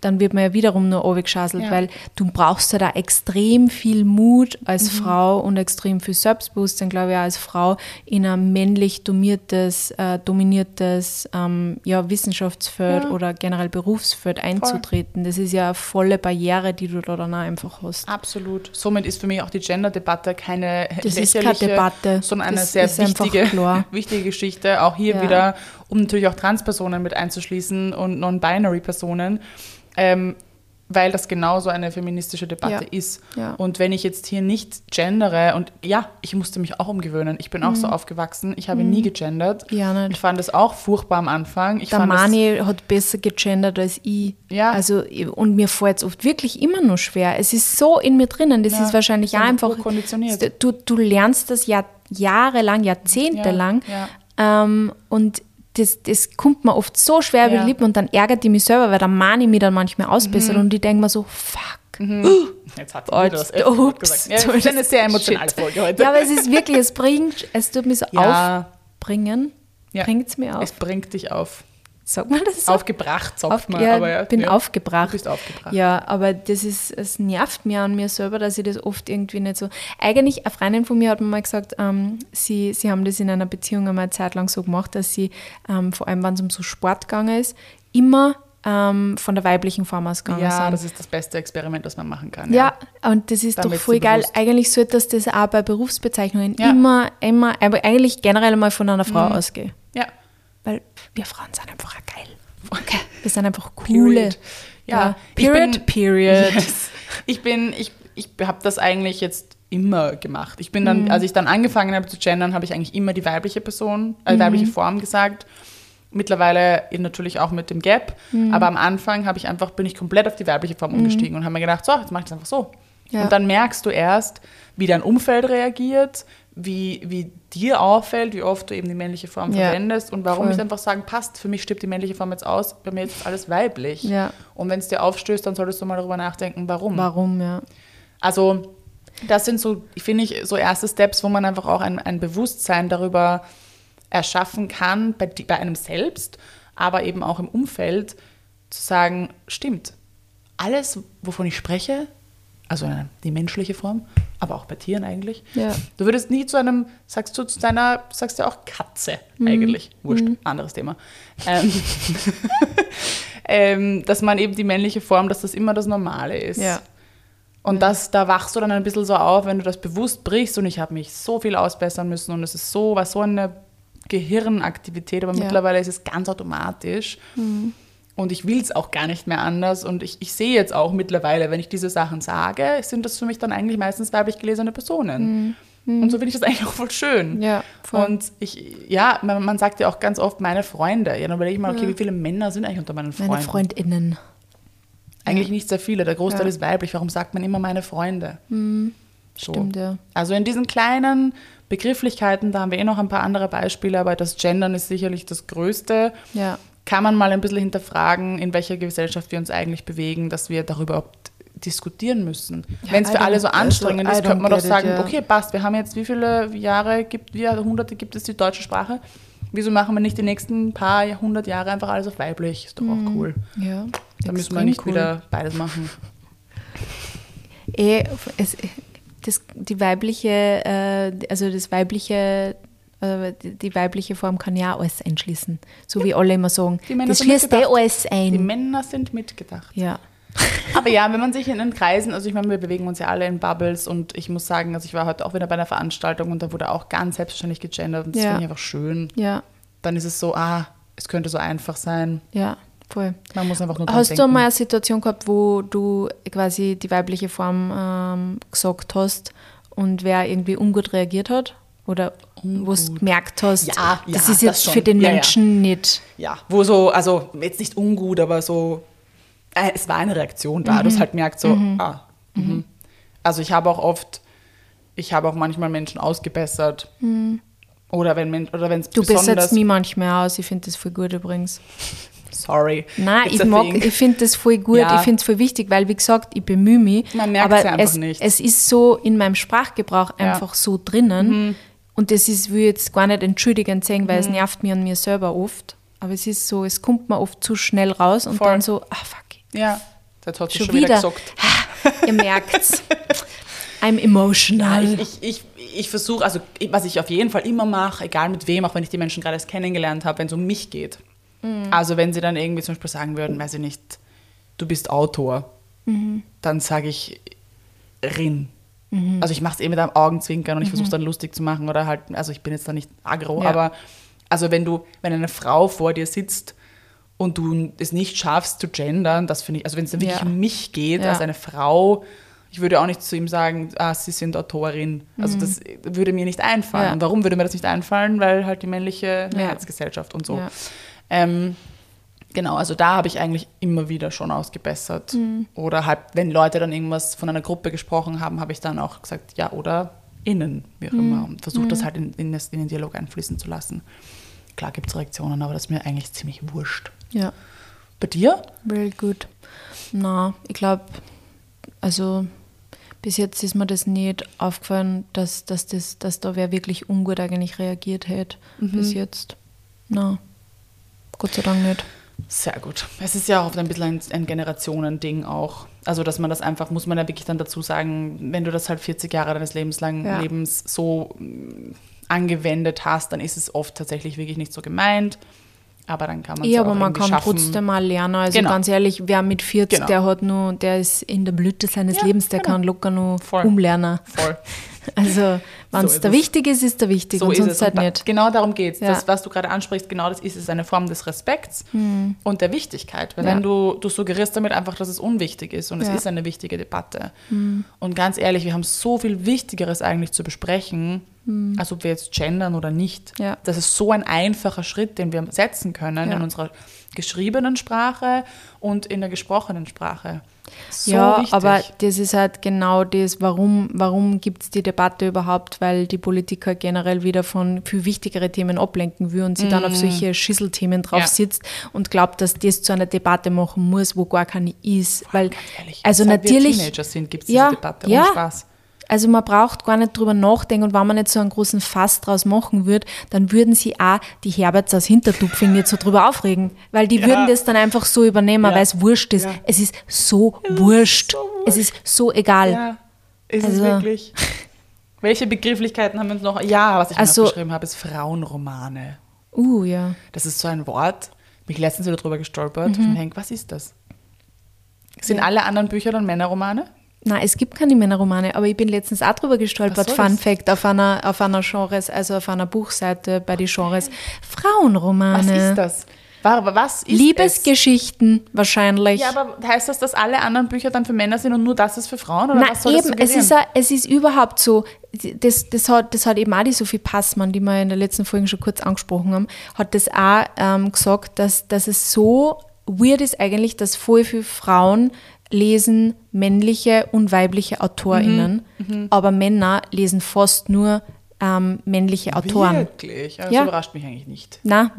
dann wird man ja wiederum nur runtergeschaselt, Ja. weil du brauchst ja da extrem viel Mut als Mhm. Frau und extrem viel Selbstbewusstsein, glaube ich, als Frau in ein männlich dominiertes, äh, dominiertes ähm, ja, Wissenschaftsfeld Ja. oder generell Berufsfeld einzutreten. Das ist ja eine volle Barriere, die du da dann auch einfach hast. Absolut. Somit ist für mich auch die Gender-Debatte keine Das ist keine lächerliche, Debatte. sondern eine Das sehr wichtige, wichtige Geschichte. Auch hier Ja. wieder, um natürlich auch Transpersonen mit einzuschließen und Non-Binary-Personen, ähm, weil das genauso eine feministische Debatte Ja. ist. Ja. Und wenn ich jetzt hier nicht gendere, und ja, ich musste mich auch umgewöhnen. Ich bin auch Mhm. so aufgewachsen. Ich habe nie gegendert. Ja, nicht. Ich fand es auch furchtbar am Anfang. Ich Der Mani hat besser gegendert als ich. Ja. Also, und mir fällt es oft wirklich immer noch schwer. Es ist so in mir drinnen. Das Ja, ist wahrscheinlich auch einfach urkonditioniert. Du, du lernst das ja jahrelang, jahrzehntelang. Ja, Ähm, und das, das kommt mir oft so schwer über Ja. Mhm. die Lippen und dann ärgert die mich selber, weil der Mani mich dann manchmal ausbessert und ich denke mir so, fuck. Jetzt hat sie Oh, wieder das ups. gesagt. Ja, es ist eine sehr emotionale Shit. Folge heute. Ja, aber es ist wirklich, es bringt, es tut mich so Ja. aufbringen. Ja. Bringt es mir Es auf? bringt dich auf. Sagt man das so? Aufgebracht, sagt Auf, man. ja, aber ja, bin ja. aufgebracht. Du bist aufgebracht. Ja, aber das ist, es nervt mir an mir selber, dass ich das oft irgendwie nicht so. Eigentlich, eine Freundin von mir hat mir mal gesagt, ähm, sie, sie haben das in einer Beziehung einmal eine Zeit lang so gemacht, dass sie, ähm, vor allem wenn es um so Sport gegangen ist, immer ähm, von der weiblichen Form ausgegangen Ja, sind. das ist das beste Experiment, das man machen kann. Ja, und das ist Damit doch voll geil. bewusst- Eigentlich sollte das, das auch bei Berufsbezeichnungen Ja. immer, immer, aber eigentlich generell mal von einer Frau ausgehen. Weil wir Frauen sind einfach geil. Okay. Wir sind einfach coole. Period. Ja, ich Period, bin- period. Yes. Ich bin, ich, ich habe das eigentlich jetzt immer gemacht. Ich bin dann, Mhm. als ich dann angefangen habe zu gendern, habe ich eigentlich immer die weibliche Person, äh, Mhm. weibliche Form gesagt. Mittlerweile natürlich auch mit dem Gap, Mhm. aber am Anfang habe ich einfach bin ich komplett auf die weibliche Form umgestiegen und habe mir gedacht, so, jetzt mache ich das einfach so. Ja. Und dann merkst du erst, wie dein Umfeld reagiert, wie, wie dir auffällt, wie oft du eben die männliche Form Ja, verwendest und warum voll. ich einfach sagen, passt, für mich stirbt die männliche Form jetzt aus, bei mir ist alles weiblich. Ja. Und wenn es dir aufstößt, dann solltest du mal darüber nachdenken, warum. Warum, ja. Also das sind so, finde ich, so erste Steps, wo man einfach auch ein, ein Bewusstsein darüber erschaffen kann, bei, bei einem selbst, aber eben auch im Umfeld, zu sagen, stimmt, alles, wovon ich spreche, also die menschliche Form, aber auch bei Tieren eigentlich, Ja. du würdest nie zu einem, sagst du zu deiner, sagst du auch Katze Mhm. eigentlich, wurscht, anderes Thema. Ähm, ähm, dass man eben die männliche Form, dass das immer das Normale ist. Ja. Und das, da wachst du dann ein bisschen so auf, wenn du das bewusst brichst und ich habe mich so viel ausbessern müssen und es ist so, war so eine Gehirnaktivität, aber Ja. mittlerweile ist es ganz automatisch. Und ich will es auch gar nicht mehr anders. Und ich, ich sehe jetzt auch mittlerweile, wenn ich diese Sachen sage, sind das für mich dann eigentlich meistens weiblich gelesene Personen. Und so finde ich das eigentlich auch voll schön. Ja, voll. Und ich, ja, man, man sagt ja auch ganz oft meine Freunde. Ja, dann überlege ich mal, okay, wie viele Männer sind eigentlich unter meinen Freunden? Meine FreundInnen. Eigentlich nicht sehr viele. Der Großteil Ja. ist weiblich. Warum sagt man immer meine Freunde? So. Stimmt, ja. Also in diesen kleinen Begrifflichkeiten, da haben wir eh noch ein paar andere Beispiele, aber das Gendern ist sicherlich das Größte. Ja. Kann man mal ein bisschen hinterfragen, in welcher Gesellschaft wir uns eigentlich bewegen, dass wir darüber überhaupt diskutieren müssen. Ja, Wenn es für alle so anstrengend also, ist, könnte man doch get it, sagen, ja. okay, passt, wir haben jetzt wie viele Jahre, gibt, wie Jahrhunderte gibt es die deutsche Sprache? Wieso machen wir nicht die nächsten paar Jahrhundert Jahre einfach alles auf weiblich? Ist doch auch cool. Ja. Da müssen wir nicht cool. wieder beides machen. Eh, es, das, die weibliche, äh, also das weibliche, die, die weibliche Form kann ja alles einschließen. So wie alle immer sagen. Die Männer das sind schließt eh mitgedacht. alles Die ein. Männer sind mitgedacht. Ja. Aber ja, wenn man sich in den Kreisen, also ich meine, wir bewegen uns ja alle in Bubbles und ich muss sagen, also ich war heute auch wieder bei einer Veranstaltung und da wurde auch ganz selbstverständlich gegendert und das Ja. finde ich einfach schön. Ja. Dann ist es so, ah, es könnte so einfach sein. Ja. Voll. Man muss einfach nur dran Hast du denken. mal eine Situation gehabt, wo du quasi die weibliche Form ähm, gesagt hast und wer irgendwie ungut reagiert hat? Oder wo du gemerkt hast, Ja, das ja, ist jetzt das für den Ja. Menschen nicht. Ja, wo so, also jetzt nicht ungut, aber so, äh, es war eine Reaktion da. Du hast halt merkt so, ah. Mhm. Also ich habe auch oft, ich habe auch manchmal Menschen ausgebessert. Oder wenn Men- oder wenn es Du besserst mich manchmal aus, ich finde das voll gut übrigens. sorry. Nein, ich mag, thing. ich finde das voll gut, Ja. ich finde es voll wichtig, weil wie gesagt, ich bemühe mich. Man merkt's aber ja einfach es, nicht. es ist so in meinem Sprachgebrauch Ja. Mhm. einfach so drinnen. Und das ist, will ich jetzt gar nicht entschuldigend sagen, weil Mhm. es nervt mich an mir selber oft. Aber es ist so, es kommt mir oft zu schnell raus und Voll. dann so, ah fuck, Ja, das hat sie schon, schon, wieder, wieder. gesagt. Ihr merkt's. I'm emotional. Ja, ich, ich, ich, ich versuche, also was ich auf jeden Fall immer mache, egal mit wem, auch wenn ich die Menschen gerade erst kennengelernt habe, wenn es um mich geht. Also wenn sie dann irgendwie zum Beispiel sagen würden, weiß ich nicht, du bist Autor, dann sage ich Rin. Also ich mache es eh mit einem Augenzwinkern und ich versuche es dann lustig zu machen oder halt, also ich bin jetzt da nicht aggro, Ja. aber also wenn du, wenn eine Frau vor dir sitzt und du es nicht schaffst zu gendern, das finde ich, also wenn es dann wirklich Ja. um mich geht, Ja. als eine Frau, ich würde auch nicht zu ihm sagen, ah, sie sind Autorin. Also das würde mir nicht einfallen. Mhm. Ja. Und warum würde mir das nicht einfallen? Weil halt die männliche Mehrheitsgesellschaft und so. Ähm, genau, also da habe ich eigentlich immer wieder schon ausgebessert. Mhm. Oder halt, wenn Leute dann irgendwas von einer Gruppe gesprochen haben, habe ich dann auch gesagt, ja, oder innen, wie auch Mhm. immer. Und versucht das halt in, in, das, in den Dialog einfließen zu lassen. Klar gibt es Reaktionen, aber das ist mir eigentlich ziemlich wurscht. Ja. Bei dir? Very good. Na, ich glaube, also bis jetzt ist mir das nicht aufgefallen, dass, dass, das, dass da wer wirklich ungut eigentlich reagiert hätte. Mhm. Bis jetzt. Na, Gott sei Dank nicht. Sehr gut. Es ist ja auch oft ein bisschen ein, ein Generationending auch. Also, dass man das einfach, muss man ja wirklich dann dazu sagen, wenn du das halt 40 Jahre deines lebenslangen Ja. Lebens so mm, angewendet hast, dann ist es oft tatsächlich wirklich nicht so gemeint. Aber dann kann man es Ja, aber man kann schaffen. trotzdem mal lernen. Also Genau. ganz ehrlich, wer mit 40, Genau. der hat nur, der ist in der Blüte seines Ja, Lebens, der genau. kann locker nur Voll. umlernen. Voll. Also, wenn es da es. wichtig ist, ist da wichtig So und ist sonst es. halt da, nicht. Genau darum geht es. Ja. Das, was du gerade ansprichst, genau das ist es. Eine Form des Respekts und der Wichtigkeit. Weil Ja. wenn du, du suggerierst damit einfach, dass es unwichtig ist und es Ja. ist eine wichtige Debatte. Und ganz ehrlich, wir haben so viel Wichtigeres eigentlich zu besprechen, Also ob wir jetzt gendern oder nicht. Ja. Das ist so ein einfacher Schritt, den wir setzen können Ja. in unserer geschriebenen Sprache und in der gesprochenen Sprache. So ja, wichtig. aber das ist halt genau das, warum, warum gibt es die Debatte überhaupt, weil die Politiker generell wieder von viel wichtigere Themen ablenken will und sie dann auf solche Schisselthemen drauf Mhm. Ja. sitzt und glaubt, dass das zu einer Debatte machen muss, wo gar keine ist. Weil, Ehrlich, also natürlich, Teenager sind, gibt es Ja, diese Debatte. ja. Ohne Spaß. Also man braucht gar nicht drüber nachdenken und wenn man nicht so einen großen Fass draus machen würde, dann würden sie auch die Herberts aus Hintertupfing nicht so drüber aufregen, weil die würden das dann einfach so übernehmen, Ja. weil es wurscht ist. Ja. Es ist so wurscht. so Es ist so egal. Ja, ist es Also- wirklich. Welche Begrifflichkeiten haben wir uns noch? Ja, was ich Also- noch geschrieben habe, ist Frauenromane. Uh, ja. Das ist so ein Wort. Bin ich letztens wieder drüber gestolpert. Und denk, was ist das? Sind Mhm. Ja. alle anderen Bücher dann Männerromane? Nein, es gibt keine Männerromane, aber ich bin letztens auch drüber gestolpert, Fun das? Fact, auf einer, auf einer Genres, also auf einer Buchseite bei den Genres. Frauenromane. Was ist das? Wa- Was ist Liebesgeschichten wahrscheinlich. es? Ja, aber heißt das, dass alle anderen Bücher dann für Männer sind und nur das ist für Frauen? Oder Na was soll eben, das es ist, a- es ist überhaupt so, das, das, hat, das hat eben auch die Sophie Passmann, die wir in der letzten Folge schon kurz angesprochen haben, hat das auch ähm, gesagt, dass, dass es so weird ist eigentlich, dass voll viele Frauen lesen männliche und weibliche AutorInnen, Mhm, aber Männer lesen fast nur ähm, männliche Autoren. Wirklich? Ja, Das Ja. überrascht mich eigentlich nicht. Na,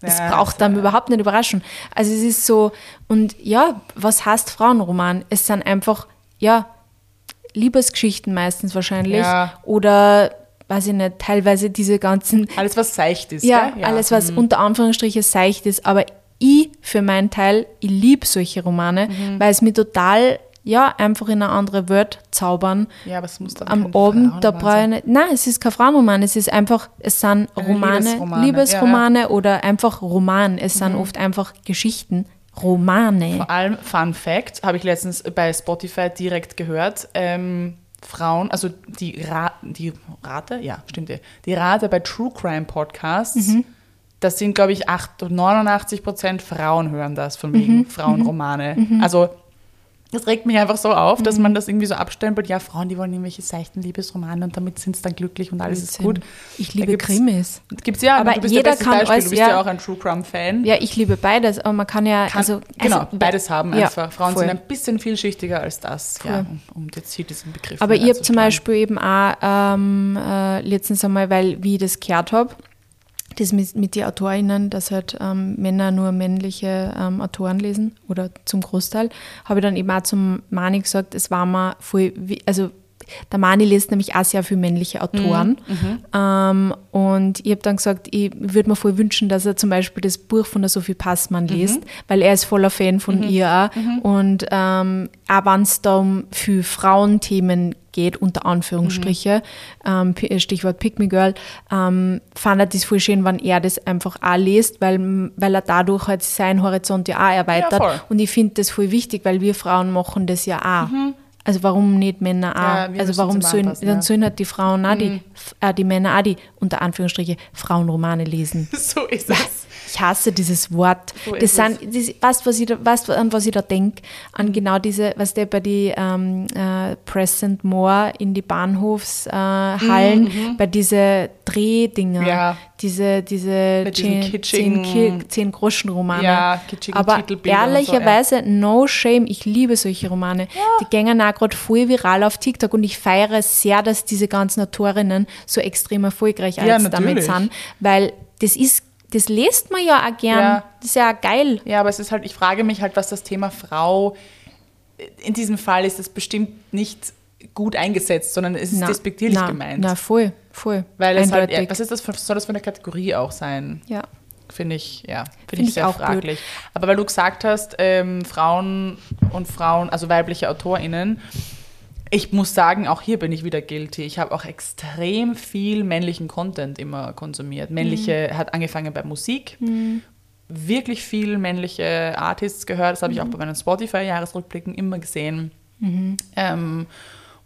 das Ja, braucht dann überhaupt nicht überraschen. Also es ist so, und ja, was heißt Frauenroman? Es sind einfach, ja, Liebesgeschichten meistens wahrscheinlich. Ja. Oder, weiß ich nicht, teilweise diese ganzen, Alles, was seicht ist, ja, alles, was Mhm. unter Anführungsstrichen seicht ist. Aber ich, für meinen Teil, ich liebe solche Romane, Mhm. weil es mir total, ja, einfach in eine andere Welt zaubern. Ja, aber es muss dann Am Abend, da brauche ich nicht. Nein, es ist kein Frauenroman, es ist einfach, es sind Romane, Liebesromane, Liebesromane, oder einfach Roman. Es Mhm. sind oft einfach Geschichten. Romane. Vor allem, Fun Fact, habe ich letztens bei Spotify direkt gehört, ähm, Frauen, also die, Ra die Rate, ja, stimmt, die Rate bei True Crime Podcasts, Mhm. Das sind, glaube ich, 8, 89 Prozent Frauen hören das, von Mhm. wegen Frauenromane. Also, das regt mich einfach so auf, dass man das irgendwie so abstempelt. Ja, Frauen, die wollen irgendwelche seichten Liebesromane und damit sind es dann glücklich und alles ist gut. Ich liebe Krimis. Gibt's ja, Aber du bist jeder kann Beispiel. alles- du bist ja, ja. auch ein True Crime Fan. Ja, ich liebe beides, aber man kann ja, Kann, also, genau, also, beides haben ja, einfach. Frauen voll. sind ein bisschen vielschichtiger als das, ja, Voll. um, um jetzt hier diesen Begriff Aber ich habe zum. Beispiel eben auch ähm, äh, letztens einmal, weil wie ich das gehört habe, das mit, mit den AutorInnen, dass halt ähm, Männer nur männliche ähm, Autoren lesen oder zum Großteil, habe ich dann eben auch zum Mani gesagt, es war mir voll, also der Mani liest nämlich auch sehr viele männliche Autoren. Ähm, und ich habe dann gesagt, ich würde mir voll wünschen, dass er zum Beispiel das Buch von der Sophie Passmann liest, weil er ist voller Fan von ihr auch. Und ähm, auch wenn es da um viel Frauenthemen geht, unter Anführungsstriche, ähm, P- Stichwort Pick Me Girl, ähm, fand er das voll schön, wenn er das einfach auch liest, weil, weil er dadurch halt seinen Horizont ja auch erweitert. voll. und ich finde das voll wichtig, weil wir Frauen machen das ja auch. Also warum nicht Männer auch? Ja, also warum sollen, Anpassen, dann sollen halt die Frauen auch die, äh, die Männer auch die, unter Anführungsstriche, Frauenromane lesen. So ist es. Ich hasse dieses Wort. So das sind, das, weißt, was ich da, weißt, an was ich da denke? An genau diese, was der bei die ähm, äh, Present More in die Bahnhofshallen, bei diese Drehdinger, Mhm, Ja. diese, diese Bei zehn, kitschigen- zehn, zehn Groschen-Romane. Ja, kitschigen Aber und so, ehrlicherweise, no shame, ich liebe solche Romane. Die gehen auch gerade voll viral auf TikTok und ich feiere sehr, dass diese ganzen Autorinnen so extrem erfolgreich Ja, jetzt damit sind, weil das ist, das liest man ja auch gern. Ja. Das ist ja auch geil. Ja, aber es ist halt, ich frage mich halt, was das Thema Frau, in diesem Fall ist es bestimmt nicht gut eingesetzt, sondern es ist Na, despektierlich na, gemeint. Na, voll, voll. weil es halt, was ist das, für, soll das für eine Kategorie auch sein? ja. Finde ich, ja, finde Finde ich sehr auch blöd. fraglich. Aber weil du gesagt hast, ähm, Frauen und Frauen, also weibliche AutorInnen, ich muss sagen, auch hier bin ich wieder guilty. Ich habe auch extrem viel männlichen Content immer konsumiert. Männliche, Mhm. hat angefangen bei Musik, wirklich viel männliche Artists gehört. Das habe ich auch bei meinen Spotify-Jahresrückblicken immer gesehen. Ähm,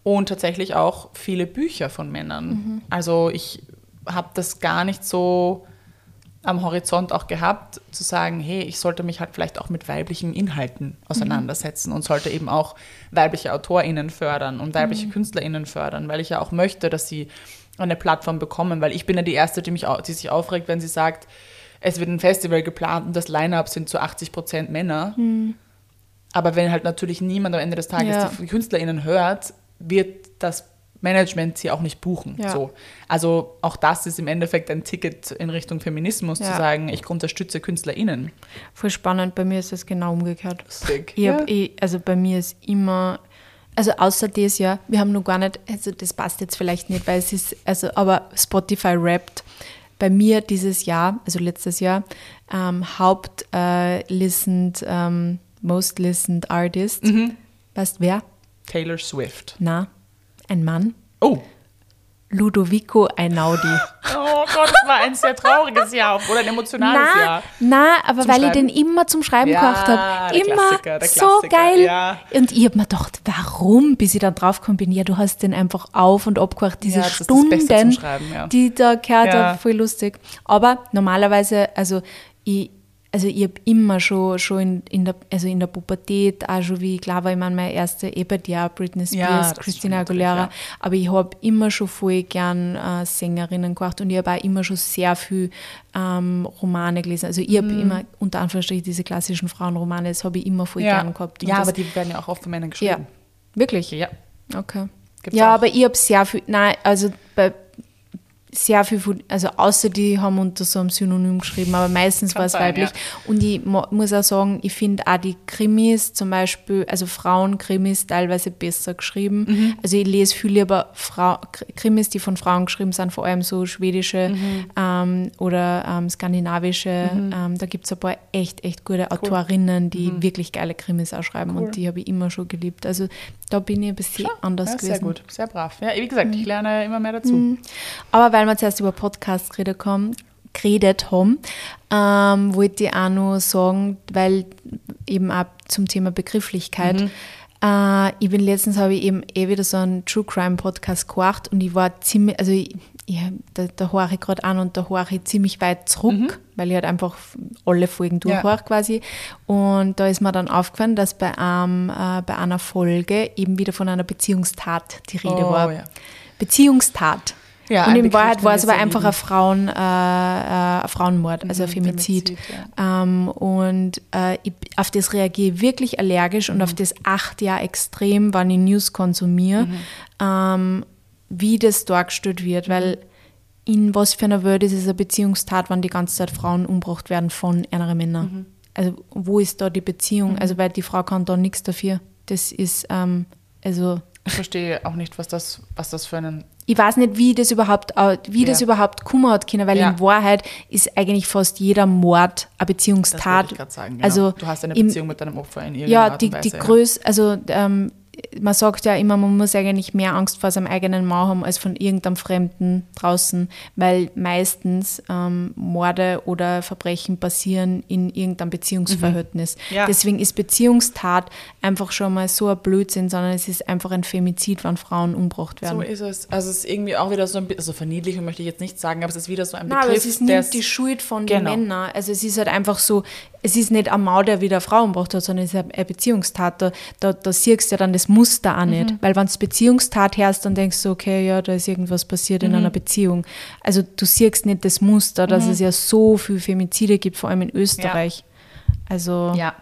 und tatsächlich auch viele Bücher von Männern. Also ich habe das gar nicht so am Horizont auch gehabt, zu sagen, hey, ich sollte mich halt vielleicht auch mit weiblichen Inhalten auseinandersetzen und sollte eben auch weibliche AutorInnen fördern und weibliche KünstlerInnen fördern, weil ich ja auch möchte, dass sie eine Plattform bekommen, weil ich bin ja die Erste, die, mich, die sich aufregt, wenn sie sagt, es wird ein Festival geplant und das Line-Up sind zu 80 Prozent Männer. Aber wenn halt natürlich niemand am Ende des Tages Ja. die KünstlerInnen hört, wird das Management sie auch nicht buchen. Ja. So. Also auch das ist im Endeffekt ein Ticket in Richtung Feminismus, zu Ja. sagen, ich unterstütze KünstlerInnen. Voll spannend, bei mir ist es genau umgekehrt. Sick. Ich Ja. eh, also bei mir ist immer, also außer das Jahr, wir haben noch gar nicht, also das passt jetzt vielleicht nicht, weil es ist, also aber Spotify rappt bei mir dieses Jahr, also letztes Jahr, ähm, Haupt äh, listened, ähm, most listened artist. Mhm. Weißt wer? Taylor Swift. Na, ein Mann. Oh. Ludovico Einaudi. Oh Gott, das war ein sehr trauriges Jahr oder ein emotionales Na, Jahr. na, aber Zum weil ich Schreiben? den immer zum Schreiben Ja, gebracht habe. Immer Klassiker, der so Klassiker, geil. ja. Und ich habe mir gedacht, warum, bis ich dann drauf gekommen bin, ja, du hast den einfach auf und abgehört, diese Ja, das ist das Beste zum Stunden, Schreiben, ja. die da gehört Ja. habe, voll lustig. Aber normalerweise, also ich, also ich habe immer schon, schon in, in, der, also in der Pubertät, auch schon wie klar war, ich meine, meine erste auch Britney Ja, Spears, ist Christina Aguilera, ja. aber ich habe immer schon voll gern äh, Sängerinnen gemacht und ich habe auch immer schon sehr viel ähm, Romane gelesen. Also ich habe Mhm. immer unter Anführungsstrichen diese klassischen Frauenromane, das habe ich immer voll Ja, gern gehabt. Und ja das, aber die werden ja auch oft von Männern ja, geschrieben. wirklich. Ja. Okay. Gibt's ja, auch. aber ich habe sehr viel, nein, also bei sehr viel, von- also außer die haben unter so einem Synonym geschrieben, aber meistens Kann war es sein, weiblich. Und ich muss auch sagen, ich finde auch die Krimis zum Beispiel, also Frauenkrimis teilweise besser geschrieben. Mhm. Also ich lese viel lieber Frau, Kr- Krimis, die von Frauen geschrieben sind, vor allem so schwedische Mhm. ähm, oder ähm, skandinavische. Ähm, da gibt es ein paar echt, echt gute Autorinnen, die Mhm. wirklich geile Krimis auch schreiben und die habe ich immer schon geliebt. Also da bin ich ein bisschen anders Ja, gewesen. sehr gut, sehr brav. Ja, wie gesagt, ich lerne immer mehr dazu. Aber weil wir zuerst über Podcasts geredet haben, geredet haben ähm, wollte ich auch noch sagen, weil eben auch zum Thema Begrifflichkeit. Äh, ich bin letztens habe ich eben eh wieder so einen True Crime Podcast gehört und ich war ziemlich, also ich, ich, da, da höre ich gerade an und da höre ich ziemlich weit zurück, weil ich halt einfach alle Folgen Ja. durchhöre quasi. Und da ist mir dann aufgefallen, dass bei, einem, äh, bei einer Folge eben wieder von einer Beziehungstat die Rede Oh, war. ja. Beziehungstat. Ja, und ein in Wahrheit war es aber einfach ein, Frauen, äh, äh, ein Frauenmord, also ein Mhm, Femizid. Femizid, ähm, und äh, ich, auf das reagiere ich wirklich allergisch Mhm. und auf das acht Jahre extrem, wann ich News konsumiere, Mhm. ähm, wie das dargestellt wird, weil in was für einer Welt ist es eine Beziehungstat, wenn die ganze Zeit Frauen umgebracht werden von anderen Männern? Mhm. Also wo ist da die Beziehung? Also weil die Frau kann da nichts dafür. Das ist, ähm, also Ich verstehe auch nicht, was das, was das für einen. Ich weiß nicht, wie das überhaupt, au- wie das Ja. überhaupt kommen hat können, weil Ja. in Wahrheit ist eigentlich fast jeder Mord eine Das Beziehungstat. wollte ich sagen. Genau. Also du hast eine im- Beziehung mit deinem Opfer in irgendeiner Ja, Art die, Weise. die Größe, also ähm, man sagt ja immer, man muss eigentlich mehr Angst vor seinem eigenen Mann haben als von irgendeinem Fremden draußen, weil meistens ähm, Morde oder Verbrechen passieren in irgendeinem Beziehungsverhältnis. Mhm. Ja. Deswegen ist Beziehungstat einfach schon mal so ein Blödsinn, sondern es ist einfach ein Femizid, wenn Frauen umgebracht werden. So ist es. Also es ist irgendwie auch wieder so ein bisschen, also verniedlichen möchte ich jetzt nicht sagen, aber es ist wieder so ein Nein, aber Begriff, es ist nicht die Schuld von den Genau. Männern. Also es ist halt einfach so, es ist nicht ein Mann, der wieder eine Frau umgebracht hat, sondern es ist eine eine Beziehungstat. Da, da, da siehst du ja dann das Muster auch Mhm. nicht. Weil wenn du Beziehungstat hörst, dann denkst du, okay, ja, da ist irgendwas passiert Mhm. in einer Beziehung. Also du siehst nicht das Muster, dass Mhm. es ja so viel Femizide gibt, vor allem in Österreich. Also, ja,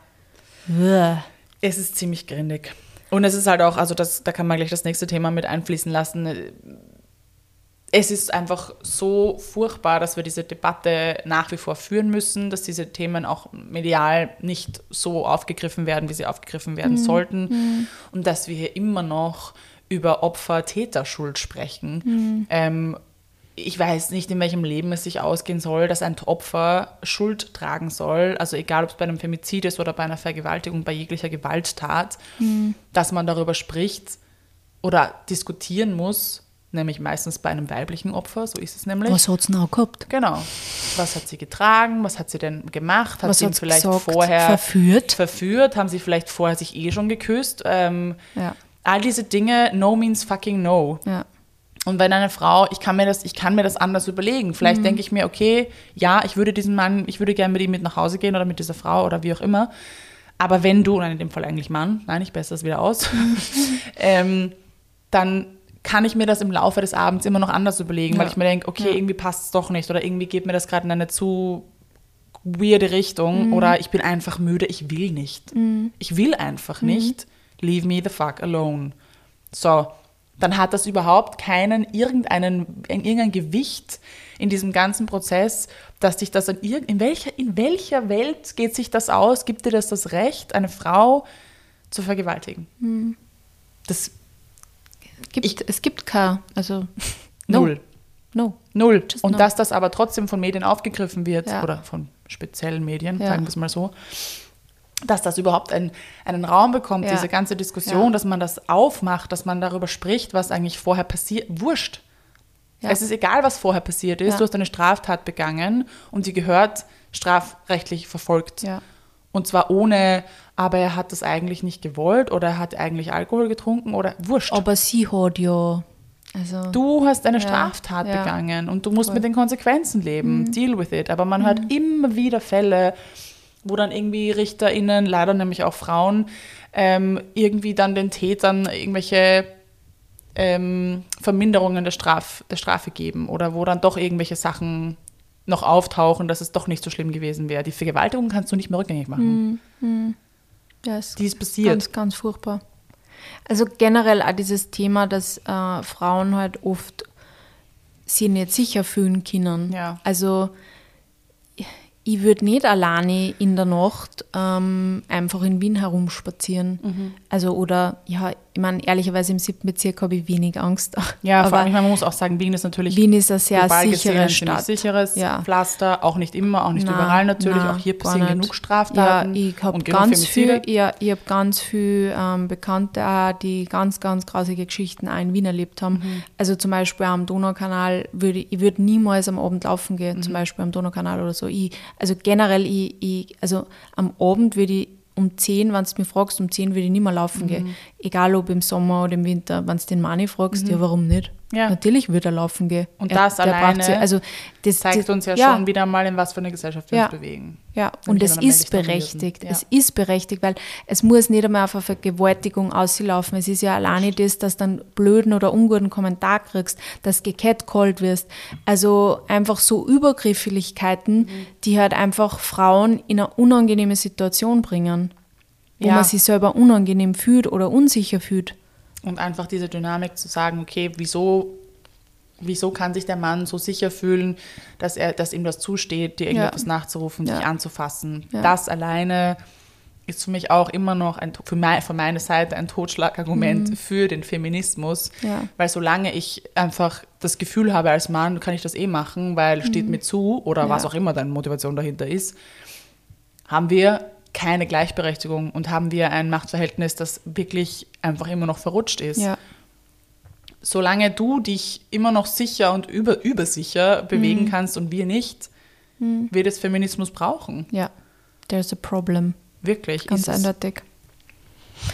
es ist ziemlich grindig. Und es ist halt auch, also das, da kann man gleich das nächste Thema mit einfließen lassen. Es ist einfach so furchtbar, dass wir diese Debatte nach wie vor führen müssen, dass diese Themen auch medial nicht so aufgegriffen werden, wie sie aufgegriffen werden sollten. Und dass wir hier immer noch über Opfer-Täterschuld sprechen. Ähm, ich weiß nicht, in welchem Leben es sich ausgehen soll, dass ein Opfer Schuld tragen soll, also egal ob es bei einem Femizid ist oder bei einer Vergewaltigung, bei jeglicher Gewalttat, dass man darüber spricht oder diskutieren muss, nämlich meistens bei einem weiblichen Opfer, so ist es nämlich. was hat es noch gehabt? Genau. Was hat sie getragen? Was hat sie denn gemacht? Hat Was sie ihn sie vielleicht gesagt? vorher Verführt? verführt? Haben sie vielleicht vorher sich eh schon geküsst? Ähm, Ja. All diese Dinge, no means fucking no. Ja. Und wenn eine Frau, ich kann mir das, ich kann mir das anders überlegen. Mhm. Vielleicht denke ich mir, okay, ja, ich würde diesen Mann, ich würde gerne mit ihm mit nach Hause gehen oder mit dieser Frau oder wie auch immer. Aber wenn du, nein, in dem Fall eigentlich Mann, nein, ich bessere es wieder aus, Mhm. ähm, dann kann ich mir das im Laufe des Abends immer noch anders überlegen, weil Ja. ich mir denke, okay, Ja. irgendwie passt es doch nicht oder irgendwie geht mir das gerade in eine zu weirde Mhm. Richtung oder ich bin einfach müde, ich will nicht. Ich will einfach Mhm. nicht. Leave me the fuck alone. So, dann hat das überhaupt keinen, irgendeinen, irgendein Gewicht in diesem ganzen Prozess, dass dich das an irg in welcher, in welcher Welt geht sich das aus? Gibt dir das das Recht, eine Frau zu vergewaltigen? Mhm. Das Gibt, es gibt kein, also no. null. No. Null. Just Und no. dass das aber trotzdem von Medien aufgegriffen wird, Ja. oder von speziellen Medien, Ja. sagen wir es mal so, dass das überhaupt einen, einen Raum bekommt, Ja. diese ganze Diskussion, dass man das aufmacht, dass man darüber spricht, was eigentlich vorher passiert. Wurscht. Es ist egal, was vorher passiert ist. Du hast eine Straftat begangen und die gehört strafrechtlich verfolgt. Und zwar ohne, aber er hat das eigentlich nicht gewollt oder er hat eigentlich Alkohol getrunken oder wurscht. Aber sie hat ja, also Du hast eine Ja, Straftat ja. begangen und du musst Voll. mit den Konsequenzen leben. Mhm. Deal with it. Aber man hört immer wieder Fälle, wo dann irgendwie RichterInnen, leider nämlich auch Frauen, ähm, irgendwie dann den Tätern irgendwelche ähm, Verminderungen der, Straf, der Strafe geben oder wo dann doch irgendwelche Sachen noch auftauchen, dass es doch nicht so schlimm gewesen wäre. Die Vergewaltigung kannst du nicht mehr rückgängig machen. ja, ist Die ist passiert. ganz, ganz furchtbar. Also generell auch dieses Thema, dass äh, Frauen halt oft sich nicht sicher fühlen können. Ja. Also ich würde nicht alleine in der Nacht ähm, einfach in Wien herumspazieren. Mhm. Also oder, ja, ich meine, ehrlicherweise im siebten Bezirk habe ich wenig Angst. Ja, vor aber allem, ich meine, man muss auch sagen, Wien ist natürlich Wien ist eine sehr gesehen sichere ziemlich Stadt. sicheres Ja. Pflaster, auch nicht immer, auch nicht Na, überall natürlich. na, auch hier passieren genug Straftaten Ja, ich habe ganz viel, ja, ich hab ganz viel ähm, Bekannte auch, die ganz, ganz grausige Geschichten auch in Wien erlebt haben. Mhm. Also zum Beispiel am Donaukanal würde ich würde niemals am Abend laufen gehen, Mhm. zum Beispiel am Donaukanal oder so. Ich, also generell, ich, ich, also am Abend würde ich um 10, wenn du mich fragst, um 10 würde ich nicht mehr laufen Mhm. gehen. Egal ob im Sommer oder im Winter. Wenn du den Mani fragst, ja, warum nicht? Ja. Natürlich würde er laufen gehen. Und er, das alleine sie- also das, Zeigt das, uns ja, schon wieder mal, in was für eine Gesellschaft wir Ja. uns bewegen. Ja, Wenn und es ist berechtigt. dominierten. Es ist berechtigt, weil es muss nicht einmal auf eine Vergewaltigung auslaufen. Es ist ja alleine das, dass du einen blöden oder unguten Kommentar kriegst, dass du gecatcallt wirst. Also einfach so Übergrifflichkeiten, Mhm. die halt einfach Frauen in eine unangenehme Situation bringen, wo Ja. man sich selber unangenehm fühlt oder unsicher fühlt. Und einfach diese Dynamik zu sagen, okay, wieso, wieso kann sich der Mann so sicher fühlen, dass, er, dass ihm das zusteht, dir irgendetwas nachzurufen, Ja. dich anzufassen. Ja. Das alleine ist für mich auch immer noch ein, für mein, von meiner Seite ein Totschlagargument für den Feminismus. Mhm. Ja. Weil solange ich einfach das Gefühl habe als Mann, kann ich das eh machen, weil steht mir zu oder Mhm. Ja. was auch immer deine Motivation dahinter ist, haben wir keine Gleichberechtigung und haben wir ein Machtverhältnis, das wirklich einfach immer noch verrutscht ist. Ja, Solange du dich immer noch sicher und über, übersicher bewegen Mhm. kannst und wir nicht, wird es Feminismus brauchen. ja. There's a problem. Wirklich. Ganz eindeutig.